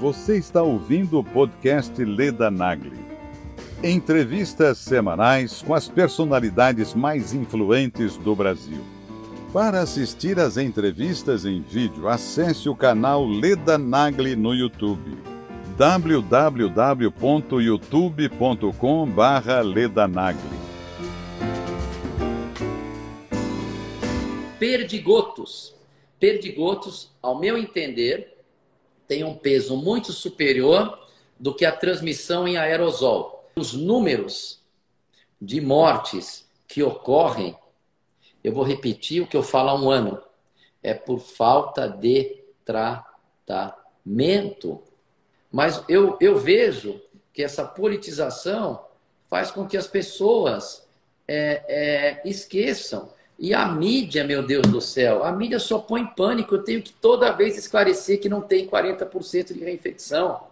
Você está ouvindo o podcast Leda Nagli. Entrevistas semanais com as personalidades mais influentes do Brasil. Para assistir às entrevistas em vídeo, acesse o canal Leda Nagli no YouTube. www.youtube.com/ledanagli. Perdigotos. Perdigotos, ao meu entender, tem um peso muito superior do que a transmissão em aerosol. Os números de mortes que ocorrem, eu vou repetir o que eu falo há um ano, é por falta de tratamento. Mas eu, eu vejo que essa politização faz com que as pessoas é, é, esqueçam e a mídia, meu Deus do céu, a mídia só põe pânico. Eu tenho que toda vez esclarecer que não tem 40% de reinfecção.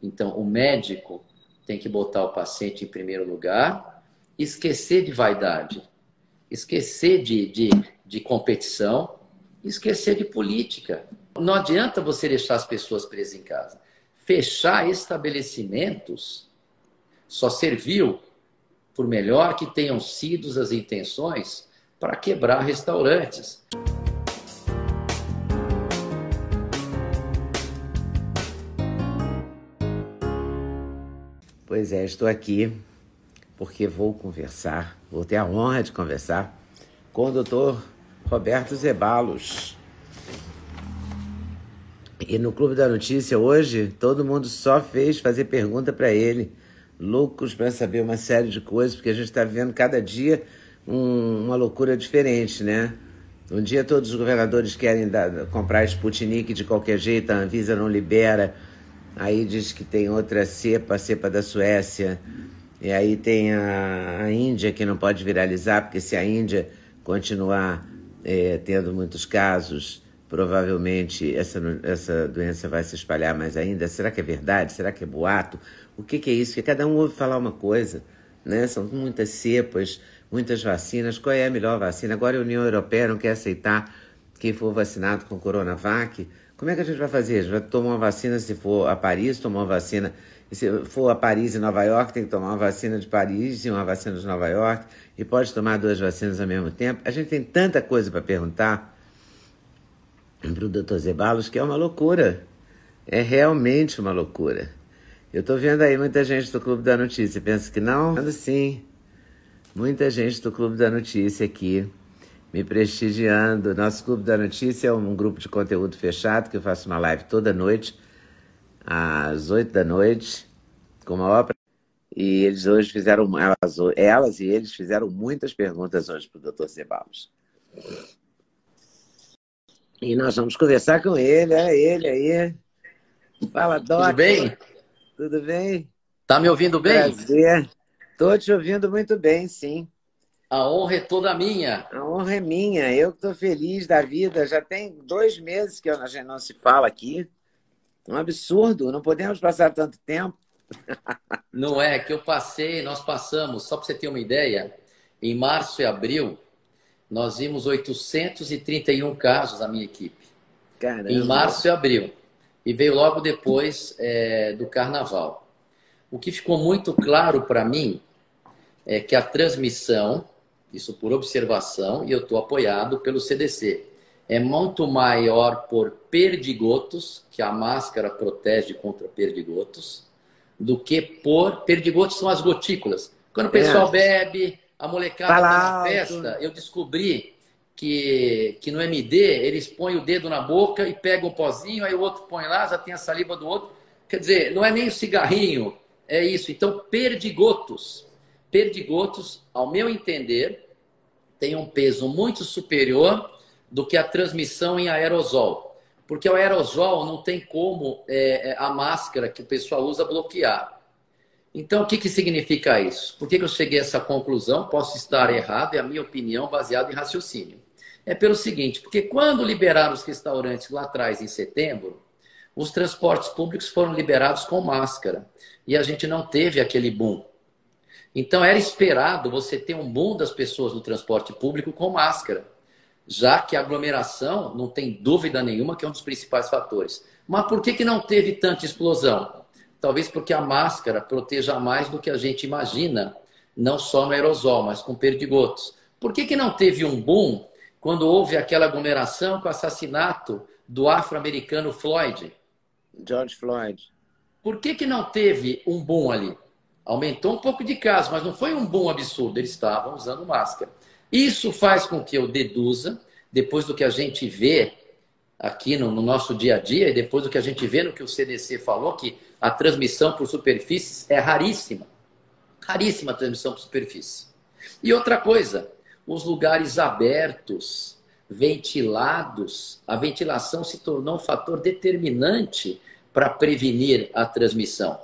Então, o médico tem que botar o paciente em primeiro lugar, esquecer de vaidade, esquecer de, de, de competição, esquecer de política. Não adianta você deixar as pessoas presas em casa. Fechar estabelecimentos só serviu, por melhor que tenham sido as intenções, para quebrar restaurantes. Pois é, estou aqui porque vou conversar, vou ter a honra de conversar com o doutor Roberto Zebalos. E no Clube da Notícia hoje, todo mundo só fez fazer pergunta para ele, loucos para saber uma série de coisas, porque a gente está vendo cada dia um, uma loucura diferente, né? Um dia todos os governadores querem dar, comprar Sputnik de qualquer jeito, a Anvisa não libera. Aí diz que tem outra cepa, a cepa da Suécia. E aí tem a, a Índia que não pode viralizar, porque se a Índia continuar é, tendo muitos casos, provavelmente essa, essa doença vai se espalhar mais ainda. Será que é verdade? Será que é boato? O que, que é isso? Porque cada um ouve falar uma coisa, né? São muitas cepas muitas vacinas. Qual é a melhor vacina? Agora a União Europeia não quer aceitar quem for vacinado com Coronavac. Como é que a gente vai fazer? A gente vai tomar uma vacina se for a Paris, tomar uma vacina. E se for a Paris e Nova York, tem que tomar uma vacina de Paris e uma vacina de Nova York. E pode tomar duas vacinas ao mesmo tempo. A gente tem tanta coisa para perguntar para o doutor Zebalos que é uma loucura. É realmente uma loucura. Eu estou vendo aí muita gente do Clube da Notícia. Pensa que não? Sim. Muita gente do Clube da Notícia aqui me prestigiando. Nosso Clube da Notícia é um grupo de conteúdo fechado que eu faço uma live toda noite, às oito da noite, com uma ópera. E eles hoje fizeram, elas, elas e eles fizeram muitas perguntas hoje para o Dr. Ceballos. E nós vamos conversar com ele, é ele aí. Fala, Doc. Tudo bem? Tudo bem? Tá me ouvindo bem? Prazer. Estou te ouvindo muito bem, sim. A honra é toda minha. A honra é minha. Eu estou feliz da vida. Já tem dois meses que a gente não se fala aqui. Um absurdo. Não podemos passar tanto tempo. Não é que eu passei, nós passamos, só para você ter uma ideia, em março e abril, nós vimos 831 casos na minha equipe. Caramba. Em março e abril. E veio logo depois é, do carnaval. O que ficou muito claro para mim é que a transmissão, isso por observação, e eu estou apoiado pelo CDC, é muito maior por perdigotos, que a máscara protege contra perdigotos, do que por. Perdigotos são as gotículas. Quando o pessoal é. bebe, a molecada tá na festa, eu descobri que, que no MD eles põem o dedo na boca e pegam um pozinho, aí o outro põe lá, já tem a saliva do outro. Quer dizer, não é nem o cigarrinho, é isso. Então, perdigotos perdigotos, ao meu entender, tem um peso muito superior do que a transmissão em aerosol. Porque o aerosol não tem como é, é, a máscara que o pessoal usa bloquear. Então, o que, que significa isso? Por que, que eu cheguei a essa conclusão? Posso estar errado, é a minha opinião baseada em raciocínio. É pelo seguinte, porque quando liberaram os restaurantes lá atrás, em setembro, os transportes públicos foram liberados com máscara. E a gente não teve aquele boom. Então era esperado você ter um boom das pessoas no transporte público com máscara. já que a aglomeração não tem dúvida nenhuma que é um dos principais fatores. Mas por que, que não teve tanta explosão? Talvez porque a máscara proteja mais do que a gente imagina, não só no aerosol, mas com perdigotos. Por que, que não teve um boom quando houve aquela aglomeração com o assassinato do afro-americano Floyd? George Floyd. Por que, que não teve um boom ali? Aumentou um pouco de casos, mas não foi um boom absurdo. Eles estavam usando máscara. Isso faz com que eu deduza, depois do que a gente vê aqui no, no, nosso dia a dia, e depois do que a gente vê no que o CDC falou, que a transmissão por superfícies é raríssima. Raríssima a transmissão por superfície. E outra coisa, os lugares abertos, ventilados, a ventilação se tornou um fator determinante para prevenir a transmissão.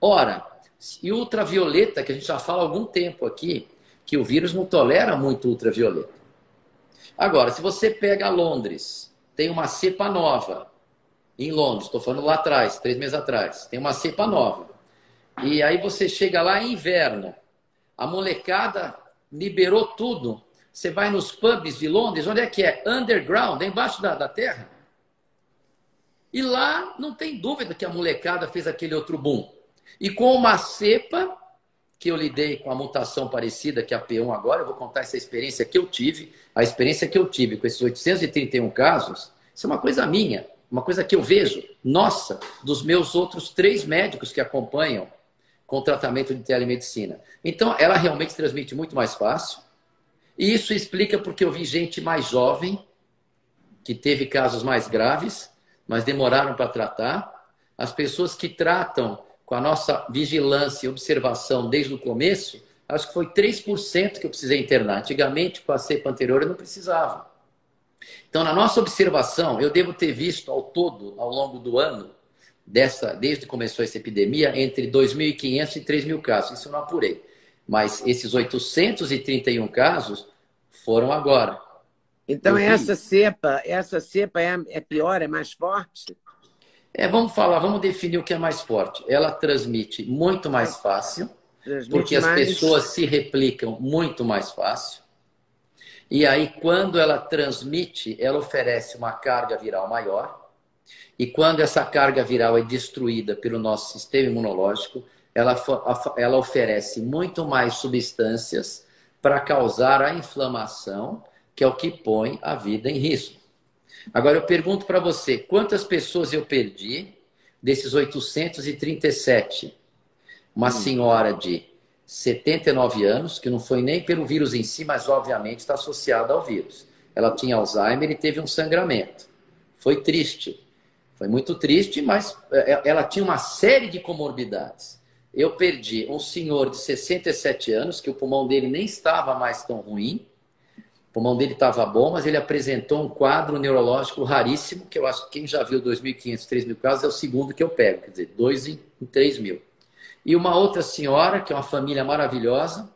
Ora, e ultravioleta, que a gente já fala há algum tempo aqui, que o vírus não tolera muito ultravioleta. Agora, se você pega Londres, tem uma cepa nova em Londres, estou falando lá atrás, três meses atrás, tem uma cepa nova. E aí você chega lá em inverno, a molecada liberou tudo. Você vai nos pubs de Londres, onde é que é? Underground, é embaixo da, da terra. E lá não tem dúvida que a molecada fez aquele outro boom. E com uma cepa que eu lidei com a mutação parecida que a P1 agora, eu vou contar essa experiência que eu tive, a experiência que eu tive com esses 831 casos, isso é uma coisa minha, uma coisa que eu vejo, nossa, dos meus outros três médicos que acompanham com tratamento de telemedicina. Então, ela realmente transmite muito mais fácil. E isso explica porque eu vi gente mais jovem, que teve casos mais graves, mas demoraram para tratar. As pessoas que tratam com a nossa vigilância e observação desde o começo, acho que foi 3% que eu precisei internar. Antigamente, com a cepa anterior, eu não precisava. Então, na nossa observação, eu devo ter visto ao todo, ao longo do ano, dessa, desde que começou essa epidemia, entre 2.500 e 3.000 casos. Isso eu não apurei. Mas esses 831 casos foram agora. Então, essa cepa, essa cepa é, é pior, é mais forte? É, vamos falar, vamos definir o que é mais forte. Ela transmite muito mais fácil, transmite porque as mais... pessoas se replicam muito mais fácil. E aí, quando ela transmite, ela oferece uma carga viral maior. E quando essa carga viral é destruída pelo nosso sistema imunológico, ela, ela oferece muito mais substâncias para causar a inflamação, que é o que põe a vida em risco. Agora eu pergunto para você, quantas pessoas eu perdi desses 837? Uma hum. senhora de 79 anos, que não foi nem pelo vírus em si, mas obviamente está associada ao vírus. Ela tinha Alzheimer e teve um sangramento. Foi triste. Foi muito triste, mas é, é, ela tinha uma série de comorbidades. Eu perdi um senhor de 67 anos, que o pulmão dele nem estava mais tão ruim, o pulmão dele estava bom, mas ele apresentou um quadro neurológico raríssimo, que eu acho que quem já viu 2.500, 3.000 casos é o segundo que eu pego, quer dizer, 2 em 3 mil. E uma outra senhora, que é uma família maravilhosa,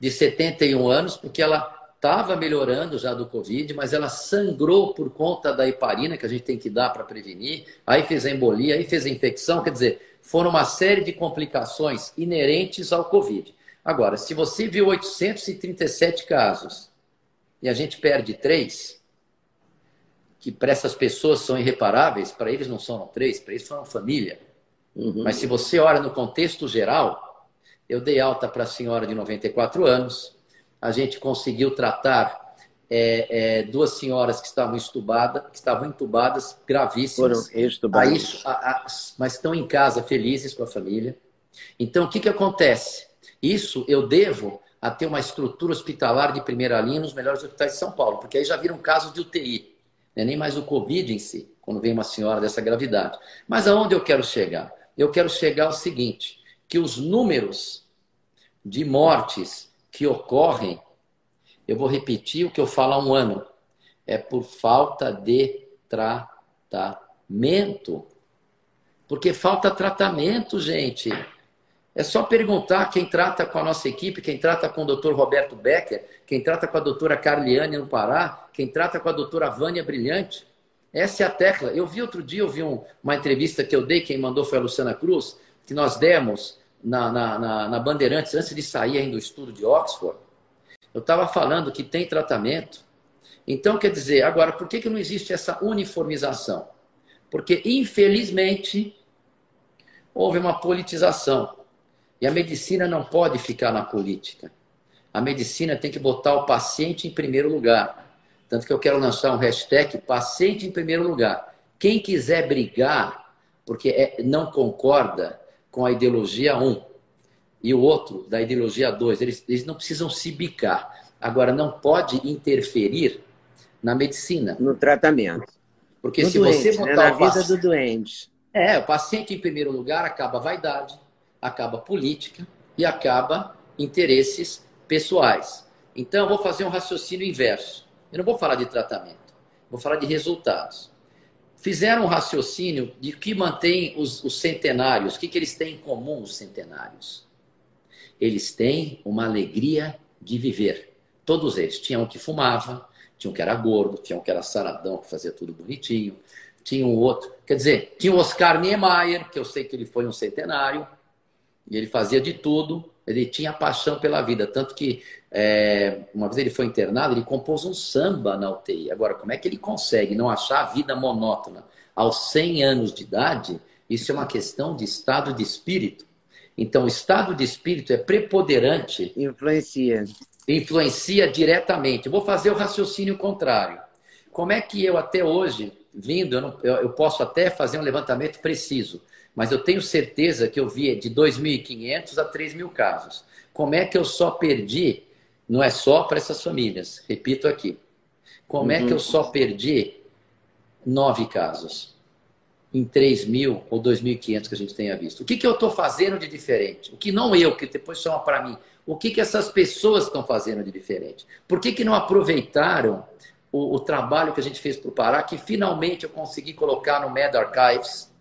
de 71 anos, porque ela estava melhorando já do Covid, mas ela sangrou por conta da heparina, que a gente tem que dar para prevenir, aí fez a embolia, aí fez a infecção, quer dizer, foram uma série de complicações inerentes ao Covid. Agora, se você viu 837 casos e a gente perde três, que para essas pessoas são irreparáveis, para eles não são três, para eles são família. Uhum. Mas se você olha no contexto geral, eu dei alta para a senhora de 94 anos, a gente conseguiu tratar é, é, duas senhoras que estavam estubadas, que estavam entubadas, gravíssimas. Foram estubadas. A, a, a, mas estão em casa, felizes com a família. Então, o que, que acontece? Isso eu devo a ter uma estrutura hospitalar de primeira linha nos melhores hospitais de São Paulo, porque aí já viram casos de UTI, né? nem mais o Covid em si, quando vem uma senhora dessa gravidade. Mas aonde eu quero chegar? Eu quero chegar ao seguinte, que os números de mortes que ocorrem, eu vou repetir o que eu falo há um ano, é por falta de tratamento. Porque falta tratamento, gente. É só perguntar quem trata com a nossa equipe, quem trata com o doutor Roberto Becker, quem trata com a doutora Carliane no Pará, quem trata com a doutora Vânia Brilhante. Essa é a tecla. Eu vi outro dia, eu vi um, uma entrevista que eu dei, quem mandou foi a Luciana Cruz, que nós demos na, na, na, na Bandeirantes, antes de sair ainda do estudo de Oxford. Eu estava falando que tem tratamento Então, quer dizer, agora, por que, que não existe essa uniformização? Porque, infelizmente, houve uma politização. E a medicina não pode ficar na política. A medicina tem que botar o paciente em primeiro lugar. Tanto que eu quero lançar um hashtag paciente em primeiro lugar. Quem quiser brigar, porque é, não concorda com a ideologia 1 e o outro da ideologia 2, eles, eles não precisam se bicar. Agora, não pode interferir na medicina. No tratamento. Porque no se doente, você botar né? na vida do doente. É, o paciente em primeiro lugar acaba vaidade, acaba política e acaba interesses pessoais. Então, eu vou fazer um raciocínio inverso. Eu não vou falar de tratamento, vou falar de resultados. Fizeram um raciocínio de que mantém os, os centenários, o que, que eles têm em comum, os centenários? Eles têm uma alegria de viver. Todos eles. Tinha um que fumava, tinha um que era gordo, tinha um que era saradão, que fazia tudo bonitinho, tinha um outro. Quer dizer, tinha o Oscar Niemeyer, que eu sei que ele foi um centenário, e ele fazia de tudo, ele tinha paixão pela vida. Tanto que é, uma vez ele foi internado, ele compôs um samba na UTI. Agora, como é que ele consegue não achar a vida monótona aos 100 anos de idade? Isso é uma questão de estado de espírito. Então, o estado de espírito é preponderante. Influencia. Influencia diretamente. Eu vou fazer o raciocínio contrário. Como é que eu, até hoje, vindo, eu, não, eu, eu posso até fazer um levantamento preciso, mas eu tenho certeza que eu vi de 2.500 a 3.000 casos. Como é que eu só perdi? Não é só para essas famílias, repito aqui. Como uhum. é que eu uhum. só perdi nove casos em 3 mil ou 2.500 que a gente tenha visto? O que, que eu estou fazendo de diferente? O que não eu, que depois chama para mim. O que, que essas pessoas estão fazendo de diferente? Por que, que não aproveitaram o, o trabalho que a gente fez para o Pará, que finalmente eu consegui colocar no Med Archives,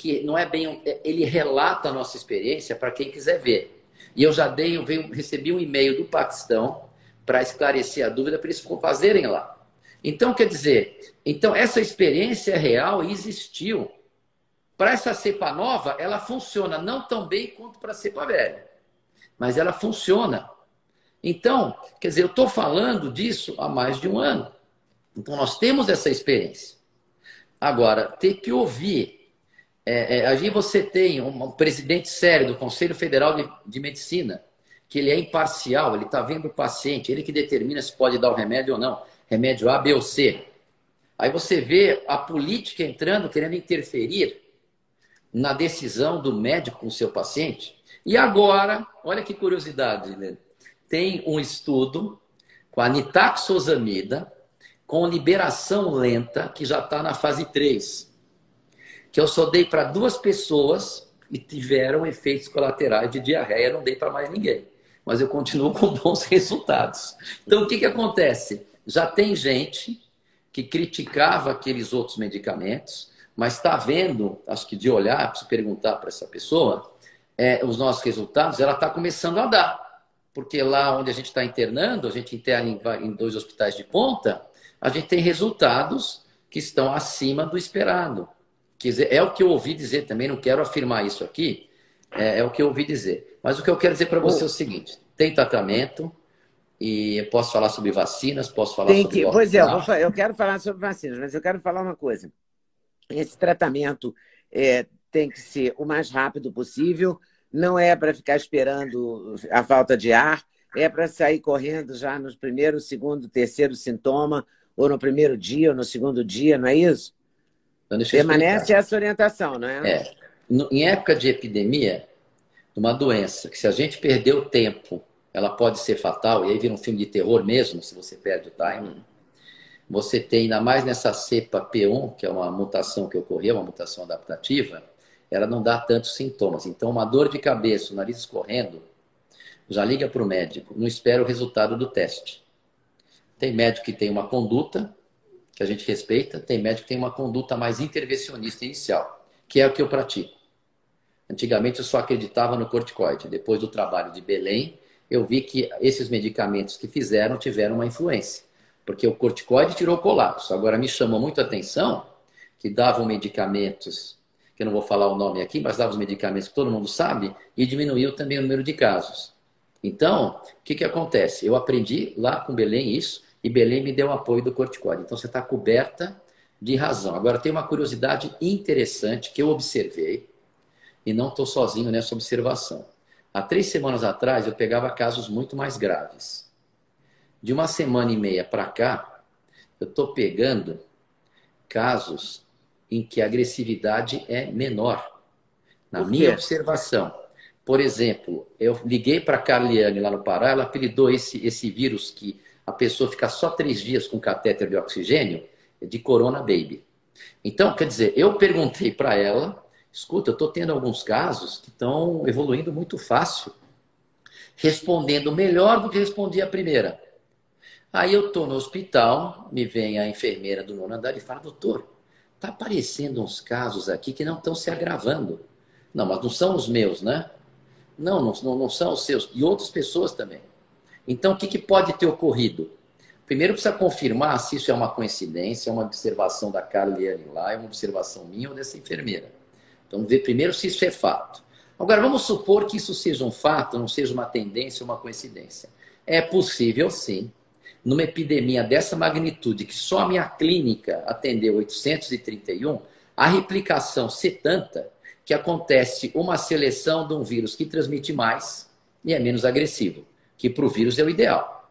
que não é bem. É, ele relata a nossa experiência para quem quiser ver. E eu já dei, eu veio, recebi um e-mail do Paquistão para esclarecer a dúvida para eles fazerem lá. Então, quer dizer, então essa experiência real existiu. Para essa cepa nova, ela funciona não tão bem quanto para a cepa velha, mas ela funciona. Então, quer dizer, eu estou falando disso há mais de um ano. Então, nós temos essa experiência. Agora, ter que ouvir é, é, aí você tem um, presidente sério do Conselho Federal de, de Medicina, que ele é imparcial, ele está vendo o paciente, ele que determina se pode dar o remédio ou não, remédio A, B ou C. Aí você vê a política entrando, querendo interferir na decisão do médico com o seu paciente. E agora, olha que curiosidade, né? tem um estudo com a nitaxosamida, com liberação lenta, que já está na fase 3 que eu só dei para duas pessoas e tiveram efeitos colaterais de diarreia, não dei para mais ninguém. Mas eu continuo com bons resultados. Então, o que, que acontece? Já tem gente que criticava aqueles outros medicamentos, mas está vendo, acho que de olhar, preciso perguntar para essa pessoa, é, os nossos resultados, ela está começando a dar. Porque lá onde a gente está internando, a gente interna em, em dois hospitais de ponta, a gente tem resultados que estão acima do esperado. Dizer, é o que eu ouvi dizer também, não quero afirmar isso aqui, é, é o que eu ouvi dizer. Mas o que eu quero dizer para você é o seguinte: tem tratamento, e eu posso falar sobre vacinas, posso falar tem sobre. Que, pois é, eu, eu, quero falar sobre vacinas, mas eu quero falar uma coisa. Esse tratamento é, tem que ser o mais rápido possível, não é para ficar esperando a falta de ar, é para sair correndo já no primeiro, segundo, terceiro sintoma, ou no primeiro dia, ou no segundo dia, não é isso? Então, Permanece essa orientação, não é? É. Em época de epidemia, uma doença que se a gente perder o tempo, ela pode ser fatal, e aí vira um filme de terror mesmo, se você perde o timing. Você tem, ainda mais nessa cepa P1, que é uma mutação que ocorreu, uma mutação adaptativa, ela não dá tantos sintomas. Então, uma dor de cabeça, o nariz escorrendo, já liga para o médico, não espera o resultado do teste. Tem médico que tem uma conduta que a gente respeita, tem médico que tem uma conduta mais intervencionista inicial, que é o que eu pratico. Antigamente eu só acreditava no corticoide. Depois do trabalho de Belém, eu vi que esses medicamentos que fizeram tiveram uma influência. Porque o corticoide tirou o colapso. Agora me chamou muito a atenção que davam medicamentos, que eu não vou falar o nome aqui, mas davam os medicamentos que todo mundo sabe, e diminuiu também o número de casos. Então, o que, que acontece? Eu aprendi lá com Belém isso, e Belém me deu apoio do corticoide. Então você está coberta de razão. Agora tem uma curiosidade interessante que eu observei e não estou sozinho nessa observação. Há três semanas atrás eu pegava casos muito mais graves. De uma semana e meia para cá, eu estou pegando casos em que a agressividade é menor. Na minha observação. Por exemplo, eu liguei para a Carliane lá no Pará, ela apelidou esse, esse vírus que a pessoa fica só três dias com catéter de oxigênio de Corona Baby. Então, quer dizer, eu perguntei para ela, escuta, eu estou tendo alguns casos que estão evoluindo muito fácil, respondendo melhor do que respondi a primeira. Aí eu estou no hospital, me vem a enfermeira do nono andar e fala, doutor, está aparecendo uns casos aqui que não estão se agravando. Não, mas não são os meus, né? Não, não, não são os seus. E outras pessoas também. Então, o que, que pode ter ocorrido? Primeiro precisa confirmar se isso é uma coincidência, é uma observação da Carliane lá, é uma observação minha ou dessa enfermeira. Então, ver primeiro se isso é fato. Agora, vamos supor que isso seja um fato, não seja uma tendência, uma coincidência. É possível, sim, numa epidemia dessa magnitude, que só a minha clínica atendeu 831, a replicação ser tanta que acontece uma seleção de um vírus que transmite mais e é menos agressivo, que para o vírus é o ideal.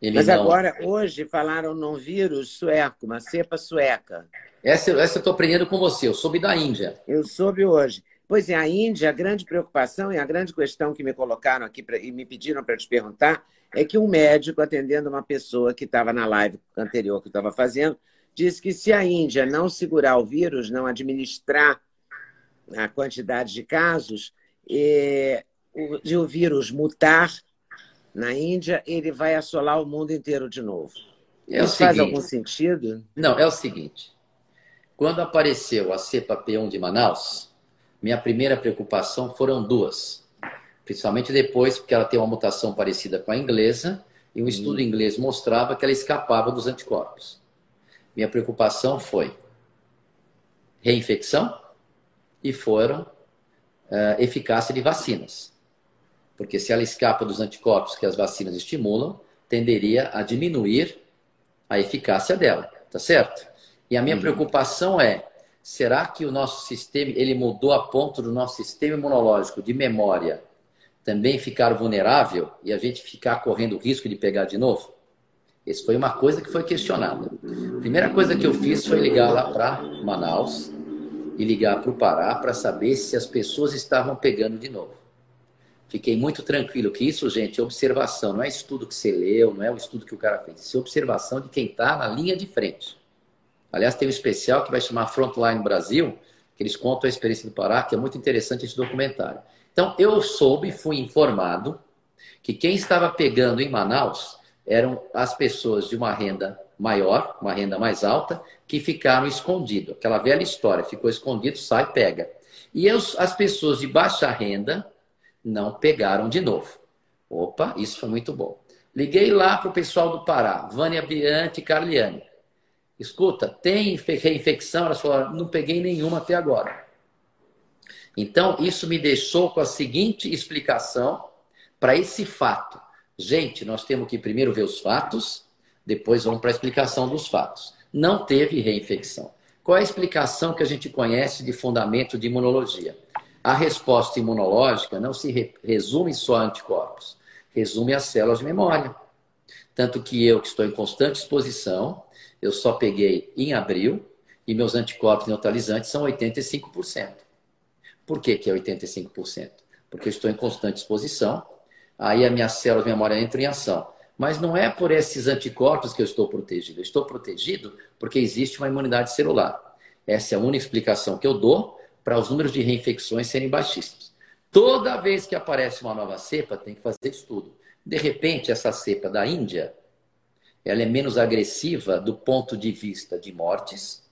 Ele Mas não... agora, hoje, falaram num vírus sueco, uma cepa sueca. Essa, essa eu estou aprendendo com você, eu soube da Índia. Eu soube hoje. Pois é, a Índia, a grande preocupação e a grande questão que me colocaram aqui pra, e me pediram para te perguntar é que um médico atendendo uma pessoa que estava na live anterior que estava fazendo, disse que se a Índia não segurar o vírus, não administrar a quantidade de casos, e o, e o vírus mutar, na Índia, ele vai assolar o mundo inteiro de novo. É Isso faz algum sentido? Não, é o seguinte. Quando apareceu a cepa P1 de Manaus, minha primeira preocupação foram duas. Principalmente depois, porque ela tem uma mutação parecida com a inglesa, e um estudo hum. inglês mostrava que ela escapava dos anticorpos. Minha preocupação foi reinfecção e foram uh, eficácia de vacinas. Porque se ela escapa dos anticorpos que as vacinas estimulam, tenderia a diminuir a eficácia dela, tá certo? E a minha uhum. preocupação é, será que o nosso sistema, ele mudou a ponto do nosso sistema imunológico de memória também ficar vulnerável e a gente ficar correndo o risco de pegar de novo? Essa foi uma coisa que foi questionada. A primeira coisa que eu fiz foi ligar lá para Manaus e ligar para o Pará para saber se as pessoas estavam pegando de novo. Fiquei muito tranquilo que isso, gente, é observação, não é estudo que você leu, não é o estudo que o cara fez. Isso é observação de quem está na linha de frente. Aliás, tem um especial que vai chamar Frontline Brasil, que eles contam a experiência do Pará, que é muito interessante esse documentário. Então, eu soube, fui informado, que quem estava pegando em Manaus eram as pessoas de uma renda maior, uma renda mais alta, que ficaram escondido. Aquela velha história, ficou escondido, sai, pega. E as pessoas de baixa renda, não pegaram de novo. Opa, isso foi muito bom. Liguei lá para o pessoal do Pará, Vânia Bianchi e Carliane. Escuta, tem reinfecção? Elas falaram, não peguei nenhuma até agora. Então, isso me deixou com a seguinte explicação para esse fato. Gente, nós temos que primeiro ver os fatos, depois vamos para a explicação dos fatos. Não teve reinfecção. Qual é a explicação que a gente conhece de fundamento de imunologia? A resposta imunológica não se resume só a anticorpos, resume as células de memória. Tanto que eu, que estou em constante exposição, eu só peguei em abril e meus anticorpos neutralizantes são 85%. Por que, que é 85%? Porque eu estou em constante exposição, aí a minha célula de memória entra em ação. Mas não é por esses anticorpos que eu estou protegido. Eu estou protegido porque existe uma imunidade celular. Essa é a única explicação que eu dou para os números de reinfecções serem baixíssimos. Toda vez que aparece uma nova cepa, tem que fazer estudo. De repente, essa cepa da Índia, ela é menos agressiva do ponto de vista de mortes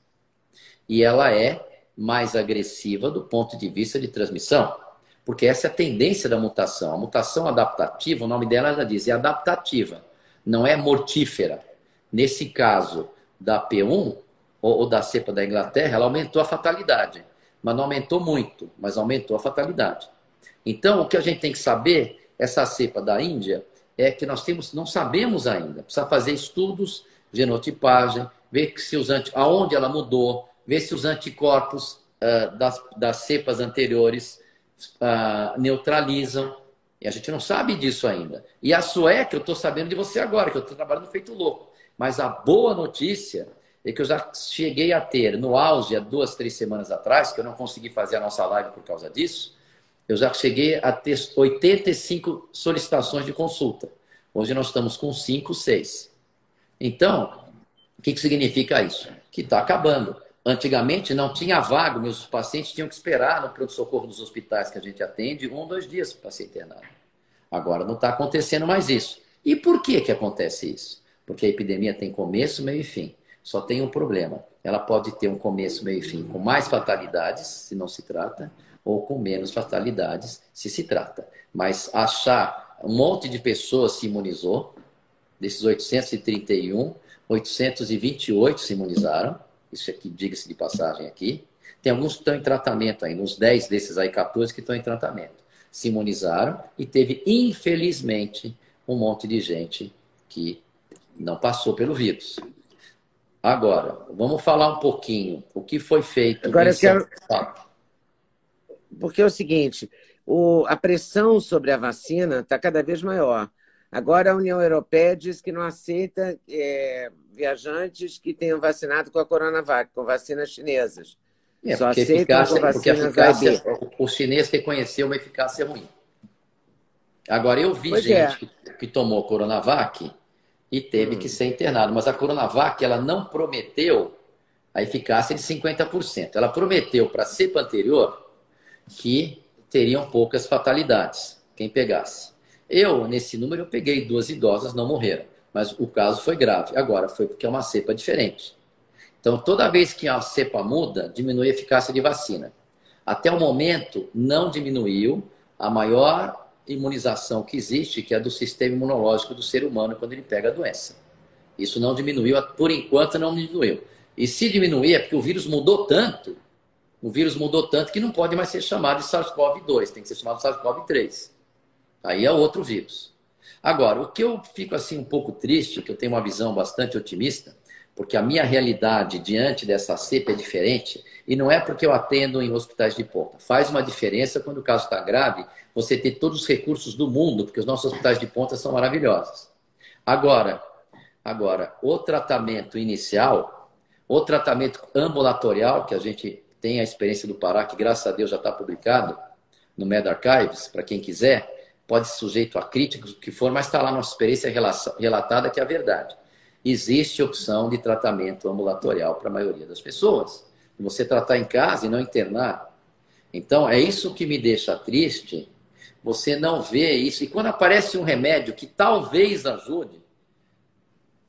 e ela é mais agressiva do ponto de vista de transmissão, porque essa é a tendência da mutação. A mutação adaptativa, o nome dela já diz, é adaptativa, não é mortífera. Nesse caso da P1 ou da cepa da Inglaterra, ela aumentou a fatalidade mas não aumentou muito, mas aumentou a fatalidade. Então, o que a gente tem que saber, essa cepa da Índia, é que nós temos, não sabemos ainda. Precisa fazer estudos, genotipagem, ver se os anti, aonde ela mudou, ver se os anticorpos uh, das, das cepas anteriores uh, neutralizam. E a gente não sabe disso ainda. E a sueca, eu estou sabendo de você agora, que eu estou trabalhando feito louco. Mas a boa notícia é que eu já cheguei a ter, no auge, há duas, três semanas atrás, que eu não consegui fazer a nossa live por causa disso, eu já cheguei a ter 85 solicitações de consulta. Hoje nós estamos com 5, 6. Então, o que, que significa isso? Que está acabando. Antigamente não tinha vaga, meus pacientes tinham que esperar no pronto-socorro dos hospitais que a gente atende um, dois dias para ser internado. Agora não está acontecendo mais isso. E por que, que acontece isso? Porque a epidemia tem começo, meio e fim. Só tem um problema. Ela pode ter um começo, meio e fim com mais fatalidades, se não se trata, ou com menos fatalidades, se se trata. Mas achar um monte de pessoas se imunizou, desses 831, 828 se imunizaram, isso aqui, diga-se de passagem aqui. Tem alguns que estão em tratamento ainda, uns 10 desses aí, 14 que estão em tratamento. Se imunizaram e teve, infelizmente, um monte de gente que não passou pelo vírus. Agora, vamos falar um pouquinho o que foi feito. Agora eu quero. Porque é o seguinte: o, a pressão sobre a vacina está cada vez maior. Agora a União Europeia diz que não aceita é, viajantes que tenham vacinado com a Coronavac, com vacinas chinesas. É, Só aceita eficácia, com vacinas porque a eficácia, o chinês reconheceu uma eficácia ruim. Agora, eu vi pois gente é. que, que, tomou Coronavac e teve hum. que ser internado, mas a Coronavac ela não prometeu a eficácia de 50%. Ela prometeu para a cepa anterior que teriam poucas fatalidades, quem pegasse. Eu, nesse número, eu peguei duas idosas, não morreram. Mas o caso foi grave. Agora, foi porque é uma cepa diferente. Então, toda vez que a cepa muda, diminui a eficácia de vacina. Até o momento, não diminuiu a maior imunização que existe, que é do sistema imunológico do ser humano quando ele pega a doença. Isso não diminuiu, por enquanto não diminuiu. E se diminuir é porque o vírus mudou tanto, o vírus mudou tanto que não pode mais ser chamado de SARS-CoV-2, tem que ser chamado de SARS-CoV-3. Aí é outro vírus. Agora, o que eu fico assim um pouco triste, que eu tenho uma visão bastante otimista, porque a minha realidade diante dessa cepa é diferente, e não é porque eu atendo em hospitais de ponta. Faz uma diferença quando o caso está grave, você ter todos os recursos do mundo, porque os nossos hospitais de ponta são maravilhosos. Agora, agora, o tratamento inicial, o tratamento ambulatorial, que a gente tem a experiência do Pará, que graças a Deus já está publicado no Med Archives, para quem quiser, pode ser sujeito a críticas, o que for, mas está lá nossa experiência relatada que é a verdade. Existe opção de tratamento ambulatorial para a maioria das pessoas. Você tratar em casa e não internar. Então, é isso que me deixa triste. Você não vê isso. E quando aparece um remédio que talvez ajude,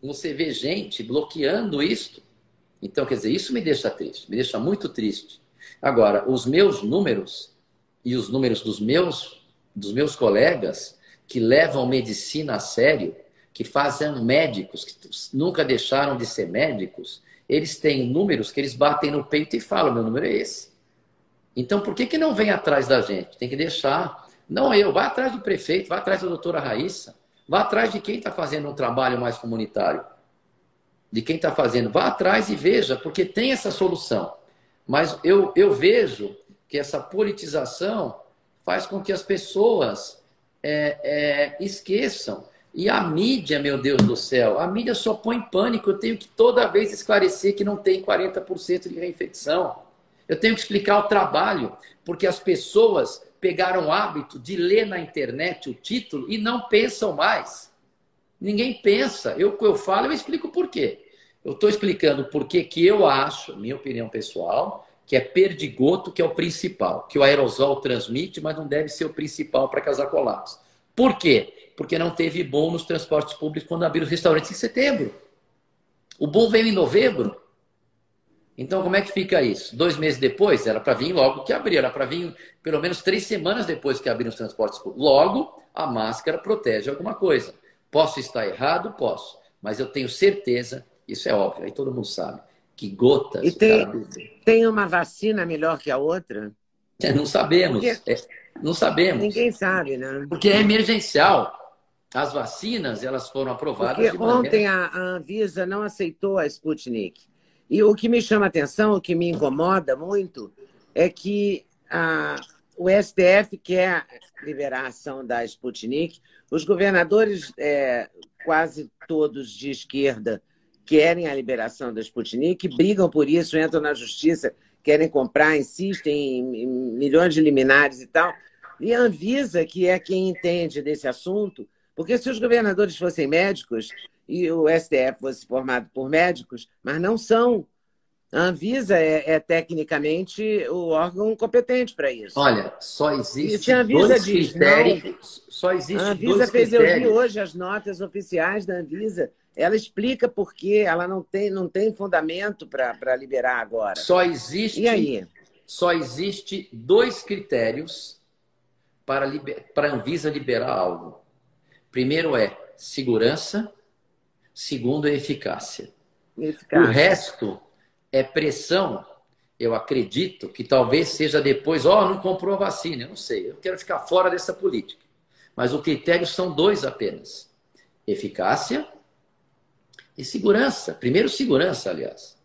você vê gente bloqueando isto. Então, quer dizer, isso me deixa triste, me deixa muito triste. Agora, os meus números e os números dos meus dos meus colegas que levam medicina a sério, que fazem médicos, que nunca deixaram de ser médicos, eles têm números que eles batem no peito e falam: meu número é esse. Então, por que, que não vem atrás da gente? Tem que deixar. Não eu, vá atrás do prefeito, vá atrás da doutora Raíssa, vá atrás de quem está fazendo um trabalho mais comunitário. De quem está fazendo. Vá atrás e veja, porque tem essa solução. Mas eu, eu vejo que essa politização faz com que as pessoas é, é, esqueçam. E a mídia, meu Deus do céu, a mídia só põe pânico. Eu tenho que toda vez esclarecer que não tem 40% de reinfecção. Eu tenho que explicar o trabalho, porque as pessoas pegaram o hábito de ler na internet o título e não pensam mais. Ninguém pensa. Eu, eu falo, eu explico por quê. Eu estou explicando por que eu acho, minha opinião pessoal, que é perdigoto, que é o principal, que o aerosol transmite, mas não deve ser o principal para causar colapso. Por quê? Porque não teve bom nos transportes públicos quando abriram os restaurantes em setembro. O bom veio em novembro. Então, como é que fica isso? Dois meses depois, era para vir logo que abriu, era para vir pelo menos três semanas depois que abriram os transportes públicos. Logo, a máscara protege alguma coisa. Posso estar errado? Posso. Mas eu tenho certeza, isso é óbvio, aí todo mundo sabe, que gotas. E tem, tem uma vacina melhor que a outra? É, não sabemos. É, não sabemos. Ninguém sabe, né? Porque é emergencial. As vacinas elas foram aprovadas. Porque ontem maneira... a, Anvisa não aceitou a Sputnik. E o que me chama a atenção, o que me incomoda muito, é que a, o STF quer liberar a ação da Sputnik. Os governadores, é, quase todos de esquerda, querem a liberação da Sputnik, brigam por isso, entram na justiça, querem comprar, insistem em milhões de liminares e tal. E a Anvisa, que é quem entende desse assunto, porque se os governadores fossem médicos e o STF fosse formado por médicos, mas não são. A Anvisa é, é tecnicamente o órgão competente para isso. Olha, só existe dois diz, critérios. Não, só existe a Anvisa fez, critérios. eu vi hoje as notas oficiais da Anvisa. Ela explica por que ela não tem, não tem fundamento para liberar agora. Só existe. E aí? Só existe dois critérios para, liber... para a Anvisa liberar algo. Primeiro é segurança, segundo é eficácia. eficácia. O resto é pressão. Eu acredito que talvez seja depois, ó, oh, não comprou a vacina, eu não sei, eu quero ficar fora dessa política. Mas o critério são dois apenas: eficácia e segurança. Primeiro, segurança, aliás.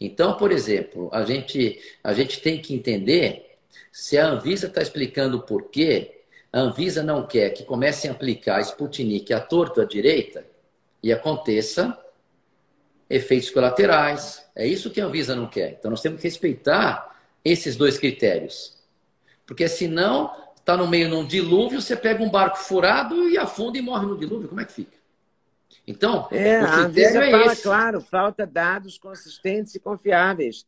Então, por exemplo, a gente, a gente tem que entender se a Anvisa está explicando o porquê a Anvisa não quer que comecem a aplicar Sputnik à torta à direita e aconteça efeitos colaterais. É isso que a Anvisa não quer. Então nós temos que respeitar esses dois critérios. Porque senão, está no meio de um dilúvio, você pega um barco furado e afunda e morre no dilúvio. Como é que fica? Então, é, o a Anvisa é fala, esse. claro, falta dados consistentes e confiáveis.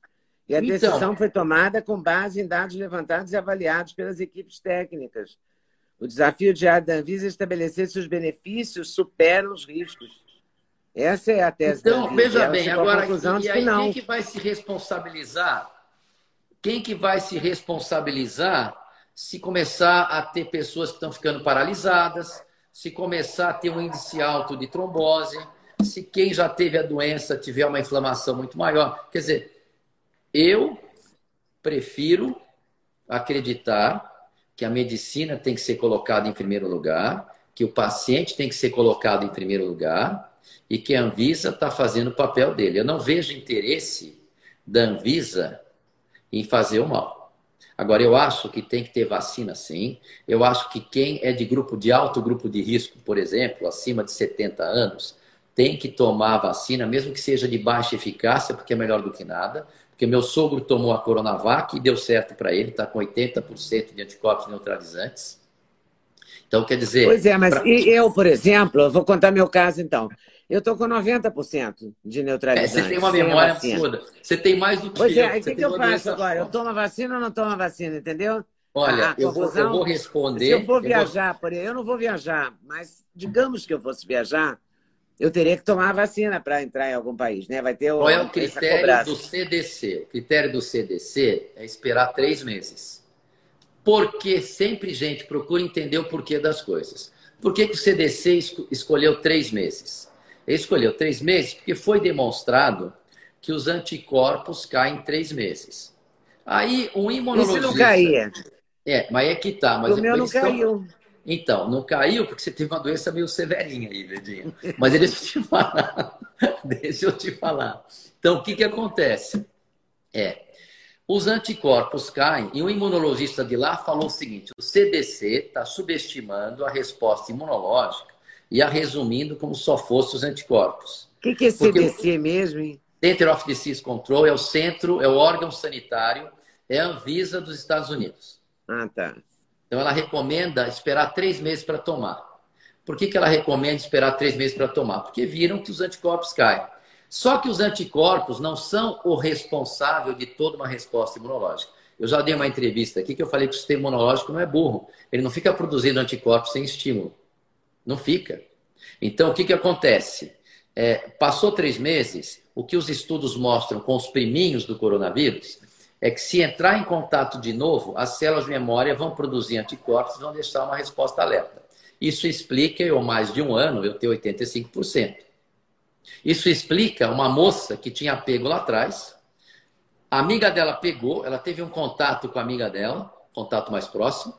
E a então, decisão foi tomada com base em dados levantados e avaliados pelas equipes técnicas. O desafio diário da Anvisa é estabelecer se os benefícios superam os riscos. Essa é a tese então, da Então, veja bem, agora, e aí, quem que vai se responsabilizar? Quem que vai se responsabilizar se começar a ter pessoas que estão ficando paralisadas, se começar a ter um índice alto de trombose, se quem já teve a doença tiver uma inflamação muito maior? Quer dizer, eu prefiro acreditar que a medicina tem que ser colocada em primeiro lugar, que o paciente tem que ser colocado em primeiro lugar e que a Anvisa está fazendo o papel dele. Eu não vejo interesse da Anvisa em fazer o mal. Agora, eu acho que tem que ter vacina sim. Eu acho que quem é de grupo de alto grupo de risco, por exemplo, acima de 70 anos, tem que tomar a vacina, mesmo que seja de baixa eficácia, porque é melhor do que nada. Porque meu sogro tomou a Coronavac e deu certo para ele, está com 80% de anticorpos neutralizantes. Então, quer dizer. Pois é, mas pra... eu, por exemplo, eu vou contar meu caso então. Eu estou com 90% de neutralizantes. É, você tem uma memória absurda. Você tem mais do que pois eu. é, o que, que eu faço agora? Eu tomo a vacina ou não tomo a vacina, entendeu? Olha, eu, vou, eu vou responder. Se eu for viajar, eu, vou... eu não vou viajar, mas digamos que eu fosse viajar, eu teria que tomar a vacina para entrar em algum país, né? Vai ter o, Qual é o critério do CDC? O critério do CDC é esperar três meses. Porque sempre, gente, procura entender o porquê das coisas. Por que, que o CDC escolheu três meses? Ele escolheu três meses porque foi demonstrado que os anticorpos caem em três meses. Aí, um imunologista... Se não caía? É, mas é que tá. Mas o meu não caiu. Então, não caiu porque você teve uma doença meio severinha aí, Ledinha. Mas deixa eu te falar. deixa eu te falar. Então, o que, que acontece? É, os anticorpos caem e um imunologista de lá falou o seguinte: o CDC está subestimando a resposta imunológica e a resumindo como só fossem os anticorpos. O que, que é CDC mesmo, hein? Center of Disease Control é o centro, é o órgão sanitário, é a Anvisa dos Estados Unidos. Ah, tá. Então, ela recomenda esperar três meses para tomar. Por que, que ela recomenda esperar três meses para tomar? Porque viram que os anticorpos caem. Só que os anticorpos não são o responsável de toda uma resposta imunológica. Eu já dei uma entrevista aqui que eu falei que o sistema imunológico não é burro. Ele não fica produzindo anticorpos sem estímulo. Não fica. Então, o que, que acontece? É, passou três meses, o que os estudos mostram com os priminhos do coronavírus é que se entrar em contato de novo, as células de memória vão produzir anticorpos e vão deixar uma resposta alerta. Isso explica eu, mais de um ano, eu ter 85%. Isso explica uma moça que tinha pego lá atrás, a amiga dela pegou, ela teve um contato com a amiga dela, contato mais próximo,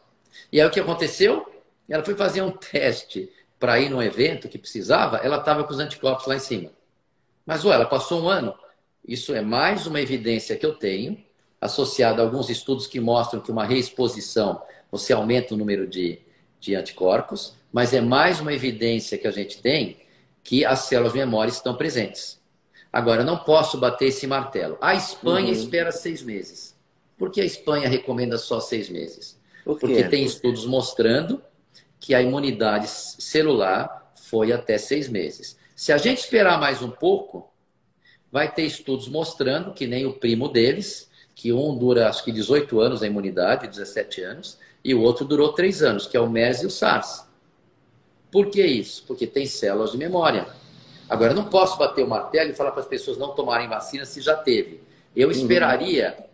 e aí o que aconteceu? Ela foi fazer um teste para ir num evento que precisava, ela estava com os anticorpos lá em cima. Mas, ué, ela passou um ano. Isso é mais uma evidência que eu tenho, associada a alguns estudos que mostram que uma reexposição você aumenta o número de, de anticorpos, mas é mais uma evidência que a gente tem que as células de memória estão presentes. Agora, não posso bater esse martelo. A Espanha uhum. espera seis meses. Por que a Espanha recomenda só seis meses? Por Porque tem estudos mostrando que a imunidade celular foi até seis meses. Se a gente esperar mais um pouco, vai ter estudos mostrando que nem o primo deles, que um dura acho que 18 anos a imunidade, 17 anos, e o outro durou 3 anos, que é o MERS e o SARS. Por que isso? Porque tem células de memória. Agora, eu não posso bater o martelo e falar para as pessoas não tomarem vacina se já teve. Eu uhum. esperaria, uhum.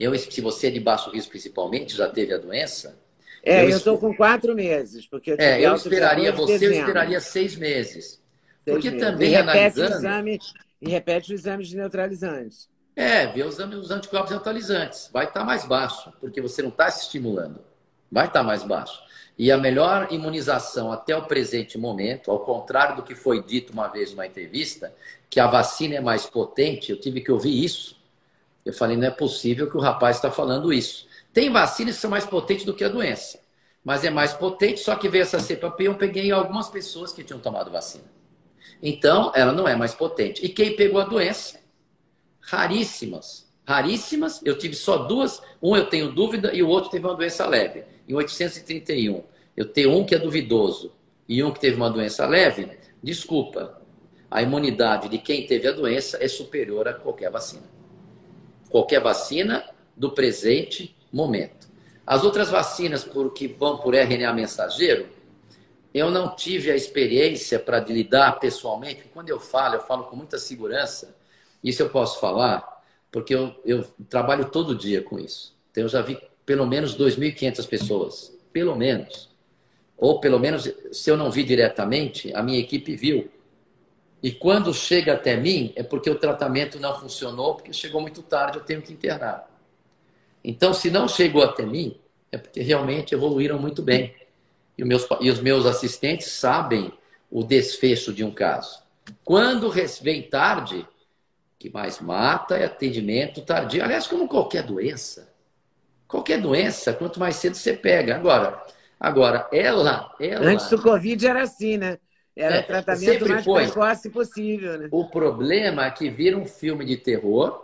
eu, se você é de baixo risco principalmente, já teve a doença. É, eu estou com quatro meses. Porque eu, é, eu esperaria, você eu esperaria seis meses. Seis porque meses. também e repete analisando... O exame, e repete o exame de neutralizantes. É, vê os, os anticorpos neutralizantes. Vai estar tá mais baixo, porque você não está se estimulando. Vai estar tá mais baixo. E a melhor imunização até o presente momento, ao contrário do que foi dito uma vez numa entrevista, que a vacina é mais potente, eu tive que ouvir isso. Eu falei, não é possível que o rapaz está falando isso. Tem vacinas que são mais potentes do que a doença, mas é mais potente, só que veio essa cepa P, eu peguei algumas pessoas que tinham tomado vacina. Então, ela não é mais potente. E quem pegou a doença? Raríssimas. Raríssimas. Eu tive só duas. Um eu tenho dúvida e o outro teve uma doença leve em 831, eu tenho um que é duvidoso e um que teve uma doença leve, desculpa, a imunidade de quem teve a doença é superior a qualquer vacina. Qualquer vacina do presente momento. As outras vacinas por, que vão por RNA mensageiro, eu não tive a experiência para lidar pessoalmente. Quando eu falo, eu falo com muita segurança. Isso eu posso falar, porque eu, eu trabalho todo dia com isso. Então, eu já vi pelo menos 2.500 pessoas. Pelo menos. Ou pelo menos, se eu não vi diretamente, a minha equipe viu. E quando chega até mim, é porque o tratamento não funcionou, porque chegou muito tarde, eu tenho que internar. Então, se não chegou até mim, é porque realmente evoluíram muito bem. E, meus, e os meus assistentes sabem o desfecho de um caso. Quando vem tarde, que mais mata é atendimento tardio. Aliás, como qualquer doença, Qualquer doença, quanto mais cedo você pega. Agora, agora ela, ela... Antes do Covid era assim, né? Era é, tratamento mais foi. precoce possível, né? O problema é que vira um filme de terror,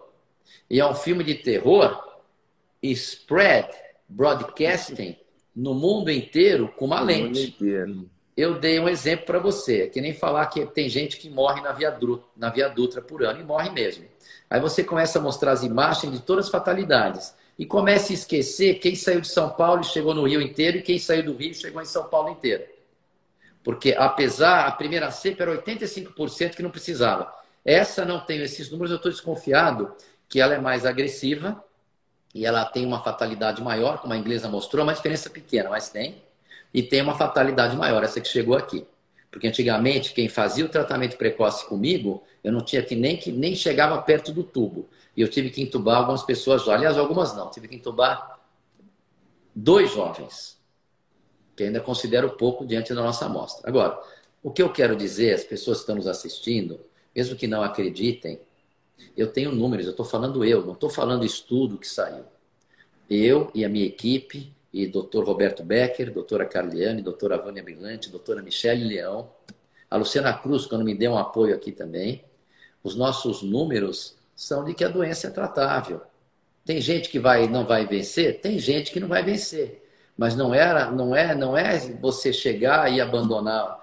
e é um filme de terror spread, broadcasting, no mundo inteiro com uma lente. Eu dei um exemplo para você, é que nem falar que tem gente que morre na Via, Dutra, na Via Dutra por ano, e morre mesmo. Aí você começa a mostrar as imagens de todas as fatalidades e comece a esquecer quem saiu de São Paulo e chegou no Rio inteiro e quem saiu do Rio chegou em São Paulo inteiro. Porque apesar, a primeira cepa era 85% que não precisava. Essa não tem esses números, eu estou desconfiado que ela é mais agressiva e ela tem uma fatalidade maior, como a inglesa mostrou, uma diferença pequena, mas tem. E tem uma fatalidade maior, essa que chegou aqui. Porque antigamente, quem fazia o tratamento precoce comigo, eu não tinha que nem que nem chegava perto do tubo. E eu tive que entubar algumas pessoas, aliás, algumas não, tive que entubar dois jovens, que ainda considero pouco diante da nossa amostra. Agora, o que eu quero dizer, as pessoas que estão nos assistindo, mesmo que não acreditem, eu tenho números, eu estou falando eu, não estou falando estudo que saiu. Eu e a minha equipe, e Dr. Roberto Becker, doutora Carliane, doutora Vânia Brilante, doutora Michele Leão, a Luciana Cruz, quando me deu um apoio aqui também, os nossos números são de que a doença é tratável. Tem gente que vai não vai vencer, tem gente que não vai vencer. Mas não era, não é, não é você chegar e abandonar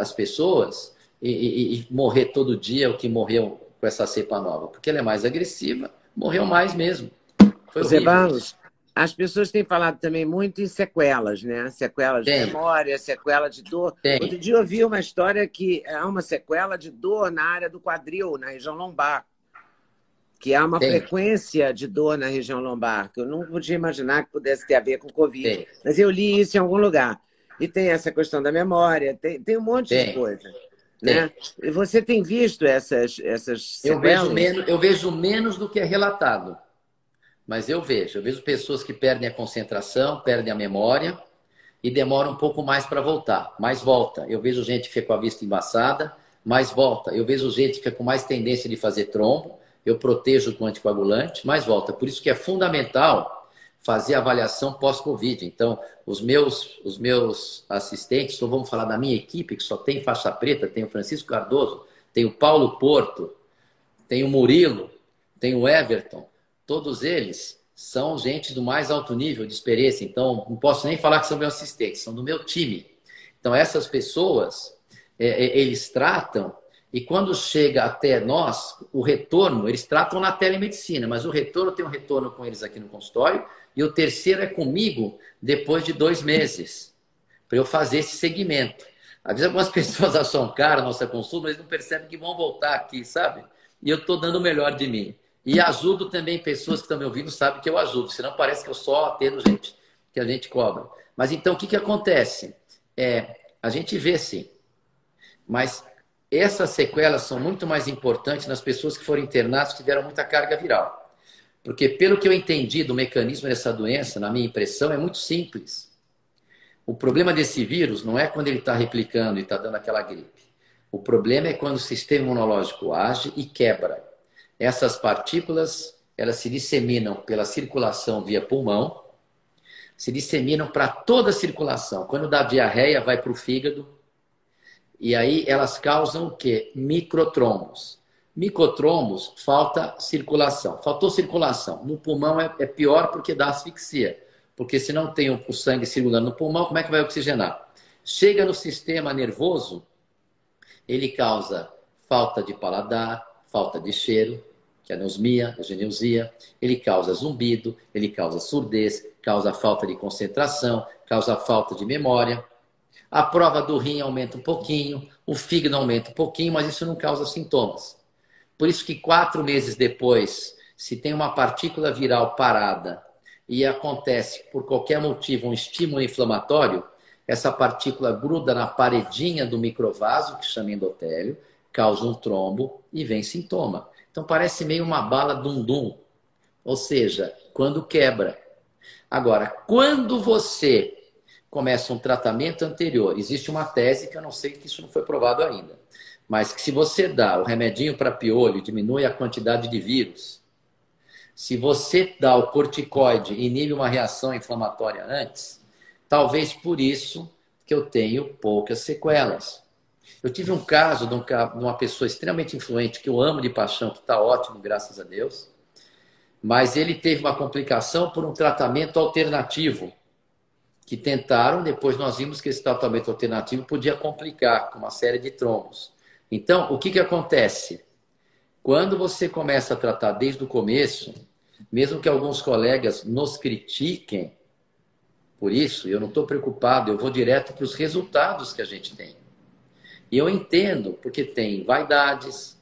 as pessoas e, e, e morrer todo dia o que morreu com essa cepa nova, porque ela é mais agressiva, morreu mais mesmo. Foi Zé Barros, as pessoas têm falado também muito em sequelas, né? Sequelas Tem. de memória, sequela de dor. Tem. Outro dia eu vi uma história que há uma sequela de dor na área do quadril, na região lombar que há uma Tem. frequência de dor na região lombar, que eu não podia imaginar que pudesse ter a ver com Covid. Mas eu li isso em algum lugar. E tem essa questão da memória, tem, tem um monte tem. de coisa. Né? E você tem visto essas, essas eu vejo, menos, eu vejo menos do que é relatado. Mas eu vejo. Eu vejo pessoas que perdem a concentração, perdem a memória. e demora um pouco mais para voltar, mas volta. Eu vejo gente que fica com a vista embaçada, mas volta. Eu vejo gente que fica com mais tendência de fazer trombo, eu protejo com anticoagulante, mas volta. Por isso que é fundamental fazer avaliação pós-Covid. Então, os meus, os meus assistentes, então vamos falar da minha equipe, que só tem faixa preta, tem o Francisco Cardoso, tem o Paulo Porto, tem o Murilo, tem o Everton, todos eles são gente do mais alto nível de experiência. Então, não posso nem falar que são meus assistentes, são do meu time. Então, essas pessoas, é, é, eles tratam, e quando chega até nós, o retorno, eles tratam na telemedicina, mas o retorno tem um retorno com eles aqui no consultório, e o terceiro é comigo depois de dois meses, para eu fazer esse segmento. Às vezes algumas pessoas acham caro a nossa consulta, mas não percebem que vão voltar aqui, sabe? E eu estou dando o melhor de mim. E ajudo também pessoas que estão me ouvindo, sabem que eu ajudo, senão parece que eu só atendo gente, que a gente cobra. Mas então o que, que acontece? É, a gente vê sim, mas essas sequelas são muito mais importantes nas pessoas que foram internadas que tiveram muita carga viral. Porque, pelo que eu entendi do mecanismo dessa doença, na minha impressão, é muito simples. O problema desse vírus não é quando ele está replicando e está dando aquela gripe. O problema é quando o sistema imunológico age e quebra. Essas partículas, elas se disseminam pela circulação via pulmão, se disseminam para toda a circulação. Quando dá diarreia, vai para o fígado. E aí elas causam o quê? Microtrombos. Microtrombos, falta circulação. Faltou circulação. No pulmão é, é pior porque dá asfixia. Porque se não tem o sangue circulando no pulmão, como é que vai oxigenar? Chega no sistema nervoso, ele causa falta de paladar, falta de cheiro, que é anosmia, a geneusia, ele causa zumbido, ele causa surdez, causa falta de concentração, causa falta de memória. A prova do rim aumenta um pouquinho, o fígado aumenta um pouquinho, mas isso não causa sintomas. Por isso que quatro meses depois, se tem uma partícula viral parada e acontece por qualquer motivo um estímulo inflamatório, essa partícula gruda na paredinha do microvaso, que chama endotélio, causa um trombo e vem sintoma. Então parece meio uma bala dum-dum. Ou seja, quando quebra. Agora, quando você começa um tratamento anterior, existe uma tese que eu não sei que isso não foi provado ainda, mas que se você dá o remedinho para piolho, diminui a quantidade de vírus. Se você dá o corticoide inibe uma reação inflamatória antes, talvez por isso que eu tenho poucas sequelas. Eu tive um caso de, uma pessoa extremamente influente, que eu amo de paixão, que está ótimo, graças a Deus, mas ele teve uma complicação por um tratamento alternativo, que tentaram, depois nós vimos que esse tratamento alternativo podia complicar com uma série de trombos. Então, o que, que acontece? Quando você começa a tratar desde o começo, mesmo que alguns colegas nos critiquem por isso, eu não estou preocupado, eu vou direto para os resultados que a gente tem. E eu entendo, porque tem vaidades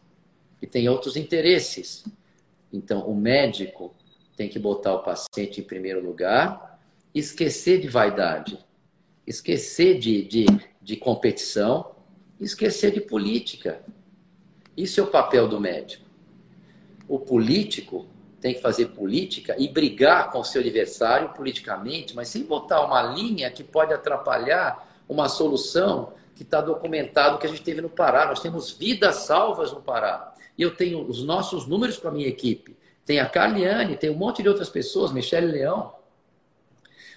e tem outros interesses. Então, o médico tem que botar o paciente em primeiro lugar, esquecer de vaidade, esquecer de, de, de competição, esquecer de política. Isso é o papel do médico. O político tem que fazer política e brigar com o seu adversário politicamente, mas sem botar uma linha que pode atrapalhar uma solução que está documentado que a gente teve no Pará. Nós temos vidas salvas no Pará. E eu tenho os nossos números para a minha equipe. Tem a Carliane, tem um monte de outras pessoas, Michele Leão.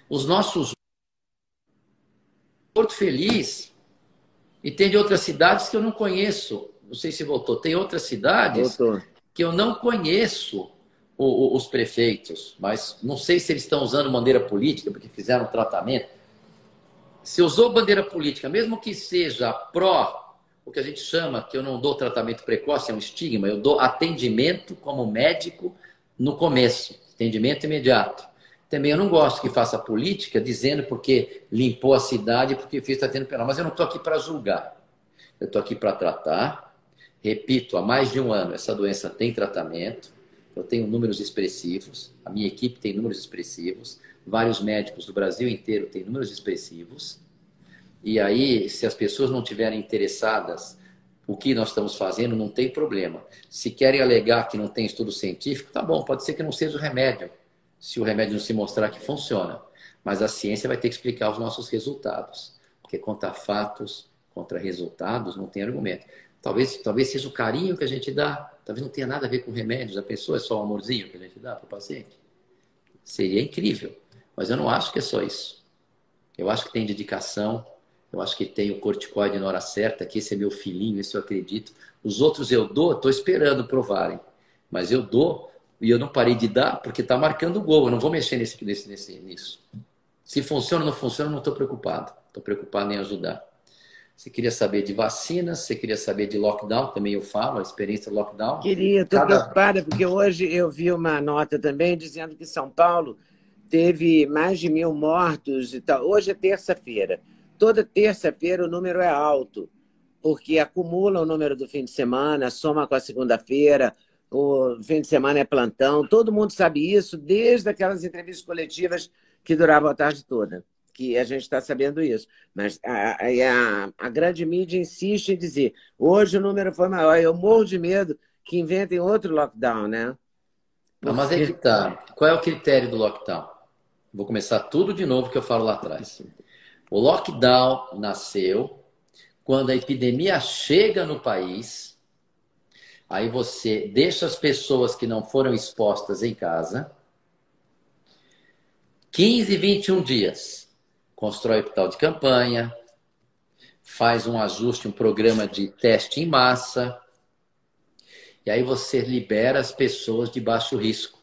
Os nossos. Porto Feliz. E tem de outras cidades que eu não conheço. Não sei se voltou. Tem outras cidades voltou. que eu não conheço os prefeitos, mas não sei se eles estão usando bandeira política porque fizeram um tratamento se usou bandeira política, mesmo que seja pró, o que a gente chama, que eu não dou tratamento precoce, é um estigma, eu dou atendimento como médico no começo, atendimento imediato. Também eu não gosto que faça política dizendo porque limpou a cidade, porque fez tratamento penal, mas eu não estou aqui para julgar. Eu estou aqui para tratar. Repito, há mais de um ano essa doença tem tratamento. Eu tenho números expressivos, a minha equipe tem números expressivos vários médicos do Brasil inteiro têm números expressivos. E aí, se as pessoas não tiverem interessadas o que nós estamos fazendo, não tem problema. Se querem alegar que não tem estudo científico, tá bom, pode ser que não seja o remédio, se o remédio não se mostrar que funciona. Mas a ciência vai ter que explicar os nossos resultados. Porque contra fatos, contra resultados, não tem argumento. Talvez, talvez seja o carinho que a gente dá, talvez não tenha nada a ver com remédios, a pessoa é só o amorzinho que a gente dá para o paciente. Seria incrível, mas eu não acho que é só isso. Eu acho que tem dedicação, eu acho que tem o corticoide na hora certa, que esse é meu filhinho, esse eu acredito. Os outros eu dou, estou esperando provarem. Mas eu dou e eu não parei de dar porque está marcando o gol. Eu não vou mexer nesse, nesse, nesse, nisso. Se funciona ou não funciona, não estou preocupado. Estou preocupado em ajudar. Você queria saber de vacinas, você queria saber de lockdown, também eu falo, a experiência do lockdown. Queria, estou Cada... preocupada, porque hoje eu vi uma nota também dizendo que São Paulo teve mais de mil mortos e tal. Hoje é terça-feira. Toda terça-feira o número é alto, porque acumula o número do fim de semana, soma com a segunda-feira, o fim de semana é plantão. Todo mundo sabe isso desde aquelas entrevistas coletivas que duravam a tarde toda que a gente está sabendo isso. Mas a, a, a, grande mídia insiste em dizer: hoje o número foi maior. Eu morro de medo que inventem outro lockdown, né? Não, mas é que tá. Qual é o critério do lockdown? Vou começar tudo de novo que eu falo lá atrás. O lockdown nasceu quando a epidemia chega no país. Aí você deixa as pessoas que não foram expostas em casa 15, 21 dias constrói hospital de campanha, faz um ajuste, um programa de teste em massa, e aí você libera as pessoas de baixo risco.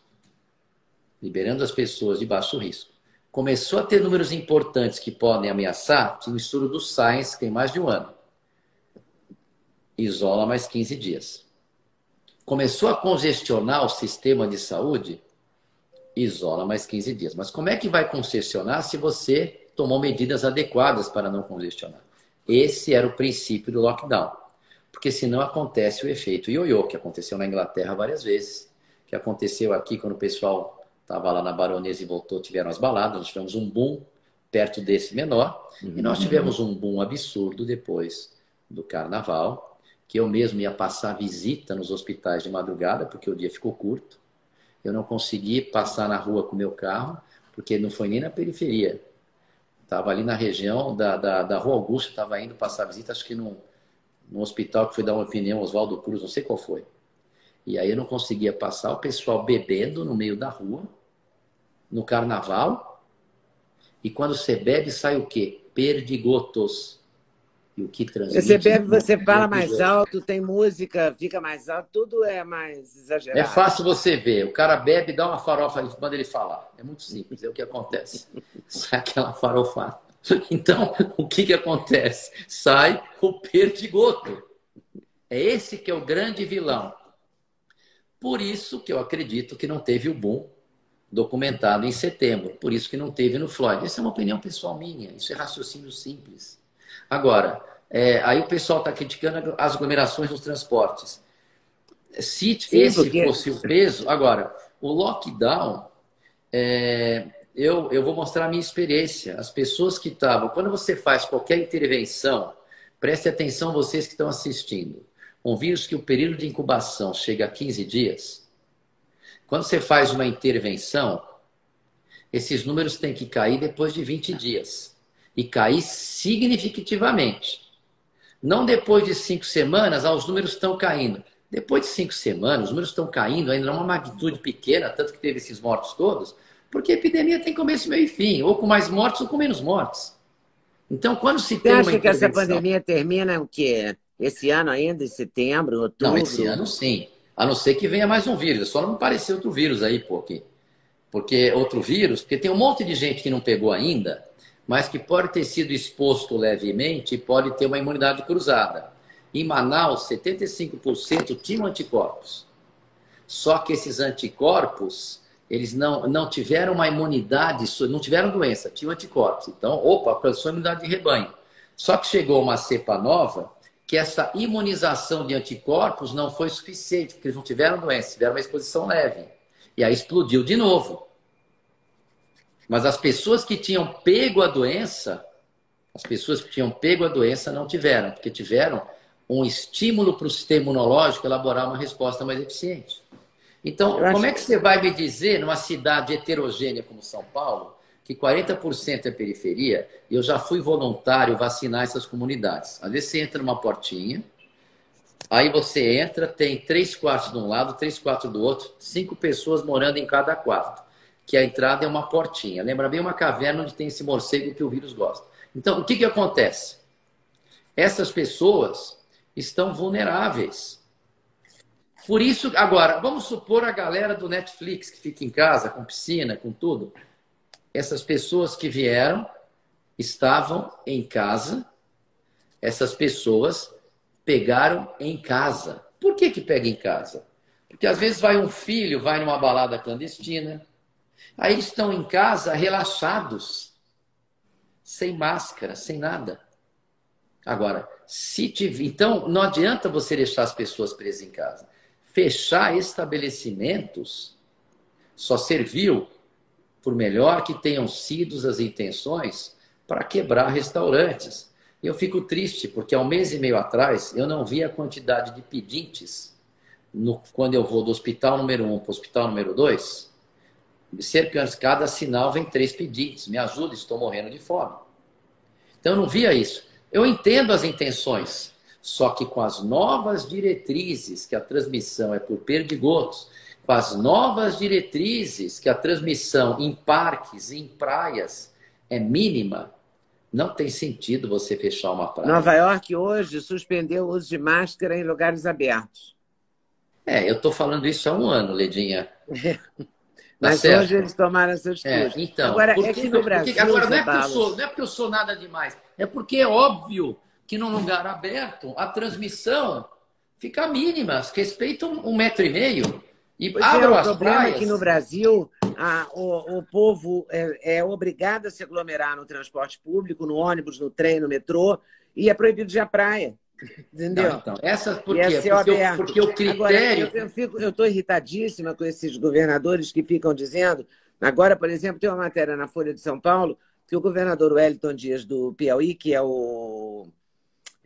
Liberando as pessoas de baixo risco. Começou a ter números importantes que podem ameaçar, tinha um estudo do Science, que tem mais de um ano. Isola mais 15 dias. Começou a congestionar o sistema de saúde, isola mais 15 dias. Mas como é que vai congestionar se você tomou medidas adequadas para não congestionar. Esse era o princípio do lockdown. Porque senão acontece o efeito ioiô, que aconteceu na Inglaterra várias vezes, que aconteceu aqui quando o pessoal estava lá na Baronesa e voltou, tiveram as baladas, nós tivemos um boom perto desse menor, uhum. e nós tivemos um boom absurdo depois do carnaval, que eu mesmo ia passar visita nos hospitais de madrugada, porque o dia ficou curto. Eu não consegui passar na rua com o meu carro, porque não foi nem na periferia. Estava ali na região da, da, da Rua Augusta, estava indo passar visita, acho que num, num hospital que foi dar uma opinião, Oswaldo Cruz, não sei qual foi. E aí eu não conseguia passar, o pessoal bebendo no meio da rua, no carnaval. E quando você bebe, sai o quê? Perdigotos. E o que transmite... Você bebe, você fala mais alto, tem música, fica mais alto, tudo é mais exagerado. É fácil você ver. O cara bebe, dá uma farofa, manda ele falar. É muito simples, é o que acontece. Sai aquela farofada. Então, o que, que acontece? Sai o perdigoto. É esse que é o grande vilão. Por isso que eu acredito que não teve o boom documentado em setembro. Por isso que não teve no Floyd. Essa é uma opinião pessoal minha. Isso é raciocínio simples. Agora, é, aí o pessoal está criticando as aglomerações nos transportes. Se Sim, esse porque... fosse o peso, agora, o lockdown, é, eu, eu vou mostrar a minha experiência. As pessoas que estavam, quando você faz qualquer intervenção, preste atenção vocês que estão assistindo. Um vírus que o período de incubação chega a 15 dias, quando você faz uma intervenção, esses números têm que cair depois de 20 dias e cair significativamente. Não depois de cinco semanas, ah, os números estão caindo. Depois de cinco semanas, os números estão caindo, ainda é uma magnitude pequena, tanto que teve esses mortos todos, porque a epidemia tem começo, meio e fim, ou com mais mortes ou com menos mortes. Então, quando se Você tem acha que essa pandemia termina o quê? Esse ano ainda, em setembro, outubro? Não, esse ano sim. A não ser que venha mais um vírus. Só não me parecer outro vírus aí, pô, aqui. Porque outro vírus, porque tem um monte de gente que não pegou ainda, mas que pode ter sido exposto levemente e pode ter uma imunidade cruzada. Em Manaus, 75% tinham anticorpos. Só que esses anticorpos, eles não, não tiveram uma imunidade, não tiveram doença, tinham anticorpos. Então, opa, alcançou a imunidade de rebanho. Só que chegou uma cepa nova que essa imunização de anticorpos não foi suficiente, porque eles não tiveram doença, tiveram uma exposição leve. E aí explodiu de novo. Mas as pessoas que tinham pego a doença, as pessoas que tinham pego a doença não tiveram, porque tiveram um estímulo para o sistema imunológico elaborar uma resposta mais eficiente. Então, como é que você vai me dizer, numa cidade heterogênea como São Paulo, que 40% é periferia, e eu já fui voluntário vacinar essas comunidades. Às vezes você entra numa portinha, aí você entra, tem três quartos de um lado, três quartos do outro, cinco pessoas morando em cada quarto, que a entrada é uma portinha. Lembra bem uma caverna onde tem esse morcego que o vírus gosta. Então, o que, que acontece? Essas pessoas estão vulneráveis. Por isso, agora, vamos supor a galera do Netflix que fica em casa, com piscina, com tudo essas pessoas que vieram estavam em casa, essas pessoas pegaram em casa. Por que, que pega em casa? Porque às vezes vai um filho, vai numa balada clandestina, aí estão em casa relaxados, sem máscara, sem nada. Agora, se tiver. Então, não adianta você deixar as pessoas presas em casa. Fechar estabelecimentos só serviu por melhor que tenham sido as intenções, para quebrar restaurantes. Eu fico triste, porque há um mês e meio atrás eu não vi a quantidade de pedintes no, quando eu vou do hospital número 1 um para o hospital número 2. Cerca de cada sinal vem três pedintes. Me ajuda, estou morrendo de fome. Então eu não via isso. Eu entendo as intenções, só que com as novas diretrizes, que a transmissão é por perdigotos, com as novas diretrizes que a transmissão em parques, em praias é mínima, não tem sentido você fechar uma praia. Nova York hoje suspendeu o uso de máscara em lugares abertos. É, eu estou falando isso há um ano, Ledinha. Tá Mas certo? hoje eles tomaram essa atitude. É, então, agora, é que no Brasil. Porque, agora, não é, porque eu sou, não é porque eu sou nada demais. É porque é óbvio que num lugar aberto a transmissão fica mínima. Respeitam um metro e meio. E pois é, o problema praias. é que no Brasil a, o, o povo é, é, obrigado a se aglomerar no transporte público, no ônibus, no trem, no metrô, e é proibido de ir à praia. Entendeu? Não, então, essa por quê? Porque, o, porque o critério. Agora, eu estou irritadíssima com esses governadores que ficam dizendo. Agora, por exemplo, tem uma matéria na Folha de São Paulo que o governador Wellington Dias do Piauí, que é o,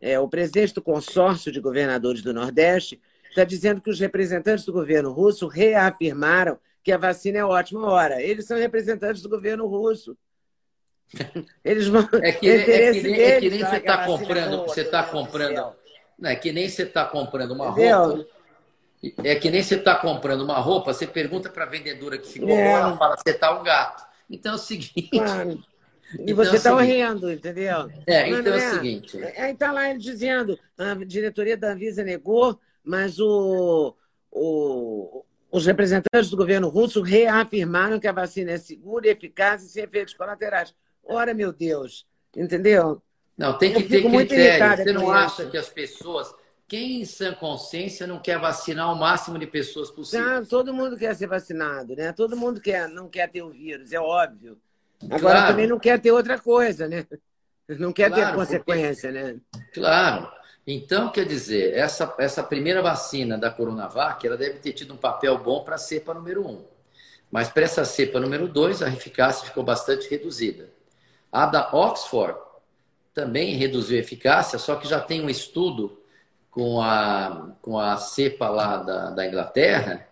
é o presidente do consórcio de governadores do Nordeste, está dizendo que os representantes do governo russo reafirmaram que a vacina é ótima. Ora, eles são representantes do governo russo. Eles vão. É que, é que, nem, é que nem você está comprando. Boa, você está comprando. Não, é que nem você está comprando uma Entendeu? roupa. É que nem você está comprando uma roupa, você pergunta para a vendedora que ficou é. ela fala, você está um gato. Então é o seguinte. Claro. E então, você está é rindo, entendeu? É, então é, é o seguinte. Aí está lá ele dizendo, a diretoria da Anvisa negou mas o, o, os representantes do governo russo reafirmaram que a vacina é segura, eficaz e sem efeitos colaterais. Ora, meu Deus, entendeu? Não, tem que ter critério. Você não acha que as pessoas, quem em sã consciência não quer vacinar o máximo de pessoas possível? Não, todo mundo quer ser vacinado, né? Todo mundo quer, não quer ter o vírus, é óbvio. Agora claro. também não quer ter outra coisa, né? Não quer claro, ter consequência, porque... né? Claro. Então, quer dizer, essa, essa primeira vacina da Coronavac, ela deve ter tido um papel bom para a cepa número 1. Mas para essa cepa número 2, a eficácia ficou bastante reduzida. A da Oxford também reduziu a eficácia, só que já tem um estudo com a, com a cepa lá da, da Inglaterra,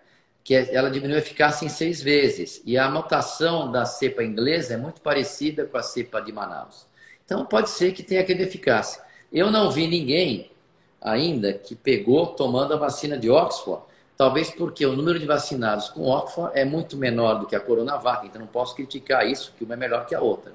que é, ela diminuiu a eficácia em seis vezes. E a mutação da cepa inglesa é muito parecida com a cepa de Manaus. Então, pode ser que tenha aquela eficácia. Eu não vi ninguém ainda que pegou tomando a vacina de Oxford, talvez porque o número de vacinados com Oxford é muito menor do que a Coronavac, então não posso criticar isso, que uma é melhor que a outra.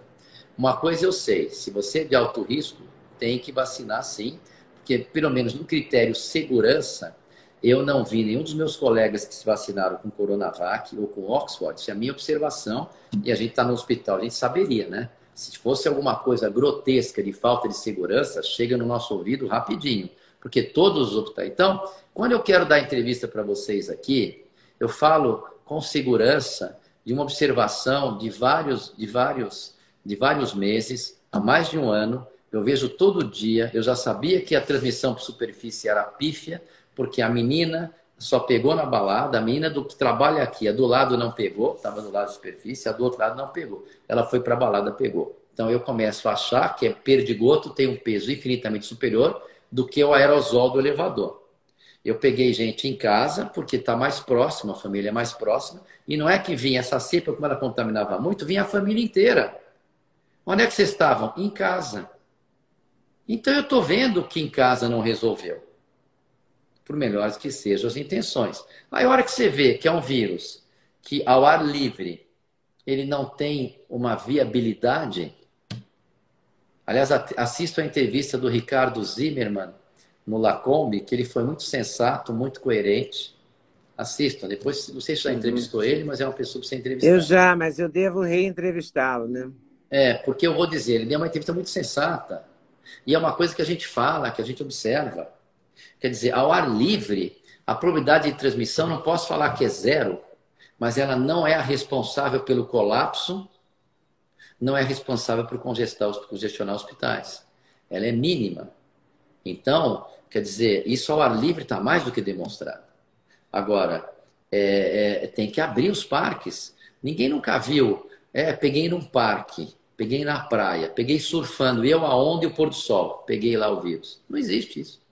Uma coisa eu sei, se você é de alto risco, tem que vacinar sim, porque pelo menos no critério segurança, eu não vi nenhum dos meus colegas que se vacinaram com Coronavac ou com Oxford, isso é a minha observação, e a gente está no hospital, a gente saberia, né? Se fosse alguma coisa grotesca de falta de segurança, chega no nosso ouvido rapidinho, porque todos os hospitais. Então, quando eu quero dar entrevista para vocês aqui, eu falo com segurança de uma observação de vários, de vários, de vários meses, há mais de um ano. Eu vejo todo dia. Eu já sabia que a transmissão por superfície era pífia, porque a menina só pegou na balada, a menina do que trabalha aqui, a do lado não pegou, estava do lado da superfície, a do outro lado não pegou. Ela foi para a balada, pegou. Então eu começo a achar que é perdigoto tem um peso infinitamente superior do que o aerosol do elevador. Eu peguei gente em casa, porque está mais próximo, a família é mais próxima, e não é que vinha essa cepa, como ela contaminava muito, vinha a família inteira. Onde é que vocês estavam? Em casa. Então eu estou vendo que em casa não resolveu. Por melhores que sejam as intenções. Aí a hora que você vê que é um vírus que ao ar livre ele não tem uma viabilidade. Aliás, assisto a entrevista do Ricardo Zimmermann no Lacombe, que ele foi muito sensato, muito coerente. Assistam. Depois, não sei se já uhum. entrevistou uhum. ele, mas é uma pessoa que você entrevistar. Eu já, mas eu devo reentrevistá-lo, né? É, porque eu vou dizer, ele deu uma entrevista muito sensata. E é uma coisa que a gente fala, que a gente observa. Quer dizer, ao ar livre, a probabilidade de transmissão não posso falar que é zero, mas ela não é a responsável pelo colapso, não é responsável por congestionar hospitais. Ela é mínima. Então, quer dizer, isso ao ar livre está mais do que demonstrado. Agora, é, é, tem que abrir os parques. Ninguém nunca viu. É, peguei num parque, peguei na praia, peguei surfando, eu a onda e o pôr do sol, peguei lá o vírus. Não existe isso.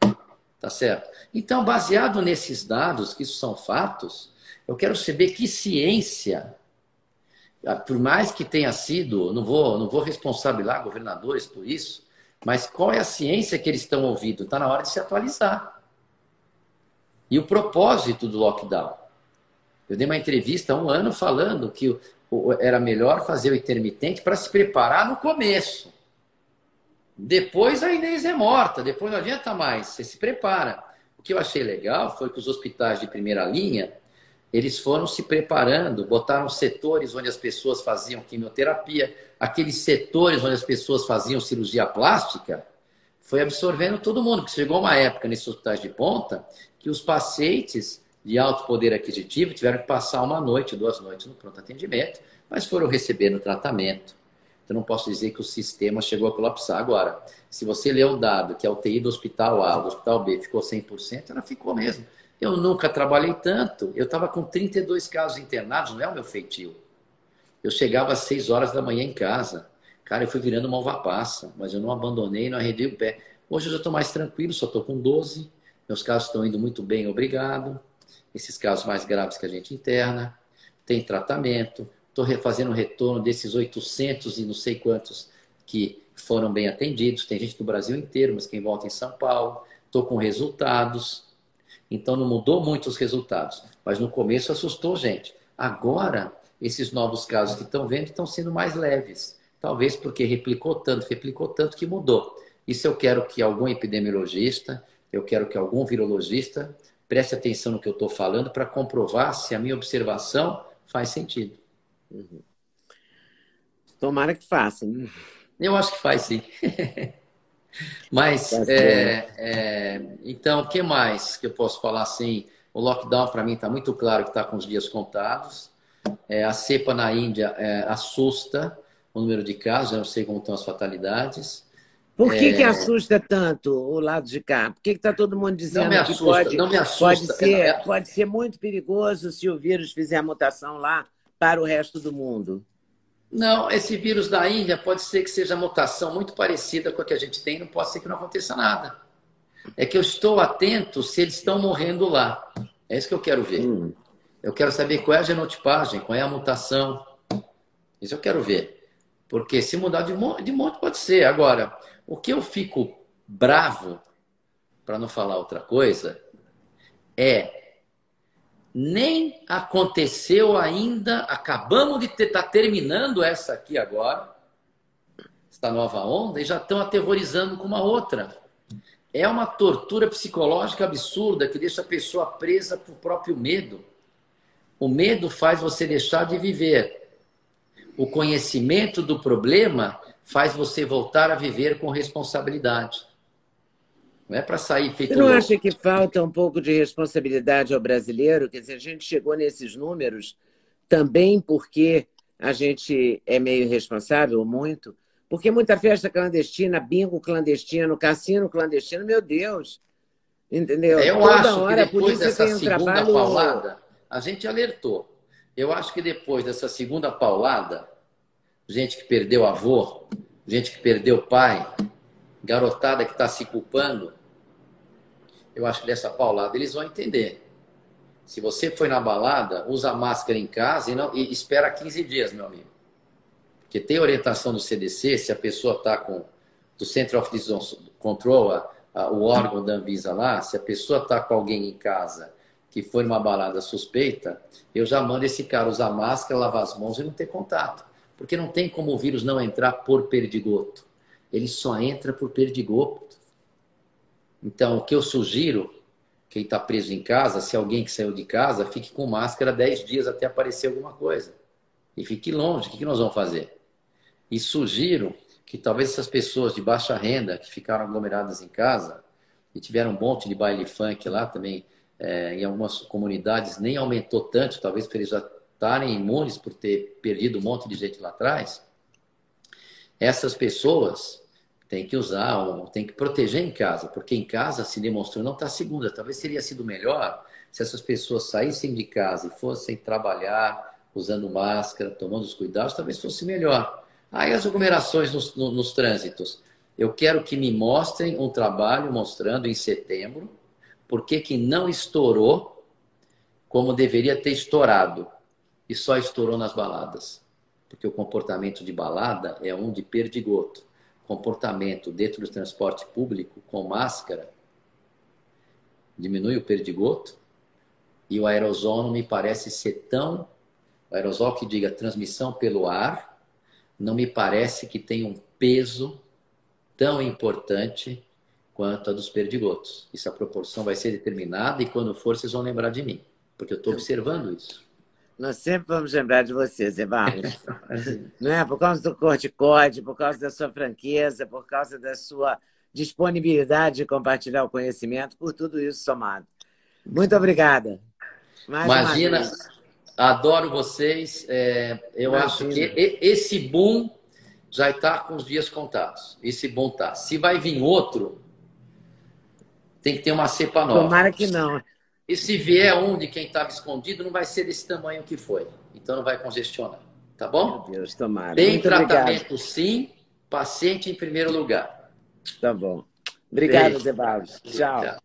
Tá certo? Então, baseado nesses dados, que isso são fatos, eu quero saber que ciência, ah, por mais que tenha sido, não vou, não vou responsabilizar governadores por isso, mas qual é a ciência que eles estão ouvindo? Está na hora de se atualizar. E o propósito do lockdown? Eu dei uma entrevista há um ano falando que era melhor fazer o intermitente para se preparar no começo. Depois a Inês é morta, depois não adianta mais, você se prepara. O que eu achei legal foi que os hospitais de primeira linha, eles foram se preparando, botaram setores onde as pessoas faziam quimioterapia, aqueles setores onde as pessoas faziam cirurgia plástica, foi absorvendo todo mundo, porque chegou uma época nesses hospitais de ponta que os pacientes de alto poder aquisitivo tiveram que passar uma noite, duas noites no pronto atendimento, mas foram recebendo tratamento. Então não posso dizer que o sistema chegou a colapsar. Agora, se você ler o dado que a UTI do hospital A, do hospital B ficou 100%, ela ficou mesmo. Eu nunca trabalhei tanto. Eu estava com 32 casos internados, não é o meu feitio. Eu chegava às 6 horas da manhã em casa. Cara, eu fui virando uma uva passa, mas eu não abandonei, não arredei o pé. Hoje eu já estou mais tranquilo, só estou com 12. Meus casos estão indo muito bem, obrigado. Esses casos mais graves que a gente interna. Tem tratamento. Estou refazendo o retorno desses 800 e não sei quantos que foram bem atendidos. Tem gente do Brasil inteiro, mas quem volta em São Paulo. Estou com resultados. Então não mudou muito os resultados, mas no começo assustou gente. Agora, esses novos casos que estão vendo estão sendo mais leves. Talvez porque replicou tanto, replicou tanto que mudou. Isso eu quero que algum epidemiologista, eu quero que algum virologista preste atenção no que eu estou falando para comprovar se a minha observação faz sentido. Uhum. Tomara que faça. Né? Eu acho que faz sim. Mas, tá é, é, então, o que mais que eu posso falar assim? O lockdown, para mim, está muito claro que está com os dias contados. É, a cepa na Índia é, assusta o número de casos, eu não sei como estão as fatalidades. Por que, que é. assusta tanto o lado de cá? Por que está todo mundo dizendo não assusta, que pode, não me assusta. Pode ser, é, pode ser muito perigoso se o vírus fizer a mutação lá para o resto do mundo? Não, esse vírus da Índia pode ser que seja mutação muito parecida com a que a gente tem, não pode ser que não aconteça nada. É que eu estou atento se eles estão morrendo lá. É isso que eu quero ver. Hum. Eu quero saber qual é a genotipagem, qual é a mutação. Isso eu quero ver. Porque se mudar de monte, de monte pode ser. Agora, o que eu fico bravo, para não falar outra coisa, é nem aconteceu ainda, acabamos de estar tá terminando essa aqui agora, essa nova onda, e já estão aterrorizando com uma outra. É uma tortura psicológica absurda que deixa a pessoa presa por próprio medo. O medo faz você deixar de viver. O conhecimento do problema faz você voltar a viver com responsabilidade. Não é para sair feito. Você não acha que falta um pouco de responsabilidade ao brasileiro? Quer dizer, a gente chegou nesses números também porque a gente é meio responsável, muito, porque muita festa clandestina, bingo clandestino, cassino clandestino, meu Deus. Entendeu? Eu Toda acho hora, que depois dessa um segunda trabalho... paulada, a gente alertou. Eu acho que depois dessa segunda paulada, gente que perdeu avô, gente que perdeu pai, garotada que está se culpando, eu acho que dessa paulada eles vão entender. Se você foi na balada, usa máscara em casa e, não, e espera 15 dias, meu amigo. Porque tem orientação do CDC, se a pessoa está com do Center of Disease Control, a, a, o órgão da Anvisa lá, se a pessoa está com alguém em casa que foi numa balada suspeita, eu já mando esse cara usar máscara, lavar as mãos e não ter contato. Porque não tem como o vírus não entrar por perdigoto. Ele só entra por perdigoto. Então, o que eu sugiro, quem está preso em casa, se alguém que saiu de casa, fique com máscara 10 dias até aparecer alguma coisa. E fique longe. O que nós vamos fazer? E sugiro que talvez essas pessoas de baixa renda que ficaram aglomeradas em casa e tiveram um monte de baile funk lá também, é, em algumas comunidades nem aumentou tanto, talvez por eles já estarem imunes por ter perdido um monte de gente lá atrás. Essas pessoas têm que usar, têm que proteger em casa, porque em casa se demonstrou não está segura. Talvez teria sido melhor se essas pessoas saíssem de casa e fossem trabalhar usando máscara, tomando os cuidados, talvez fosse melhor. Aí as aglomerações nos, nos, nos trânsitos. Eu quero que me mostrem um trabalho mostrando em setembro por que não estourou como deveria ter estourado e só estourou nas baladas. Porque o comportamento de balada é um de perdigoto. Comportamento dentro do transporte público com máscara diminui o perdigoto e o aerosol não me parece ser tão. O aerosol que diga transmissão pelo ar não me parece que tem um peso tão importante quanto a dos perdigotos. Isso a proporção vai ser determinada e quando for vocês vão lembrar de mim, porque eu estou observando isso. Nós sempre vamos lembrar de você, Zé Barros. Não é? Por causa do corticóide, por causa da sua franqueza, por causa da sua disponibilidade de compartilhar o conhecimento, por tudo isso somado. Muito obrigada. Mais Imagina, adoro vocês. É, eu Imagina. acho que esse boom já está com os dias contados. Esse boom tá. Se vai vir outro, tem que ter uma cepa nova. Tomara que não. E se vier um de quem estava escondido, não vai ser desse tamanho que foi. Então não vai congestionar. Tá bom? Meu Deus, tomara. Tem Muito tratamento obrigado. sim, paciente em primeiro lugar. Tá bom. Obrigado, Barros. Tchau. Tchau.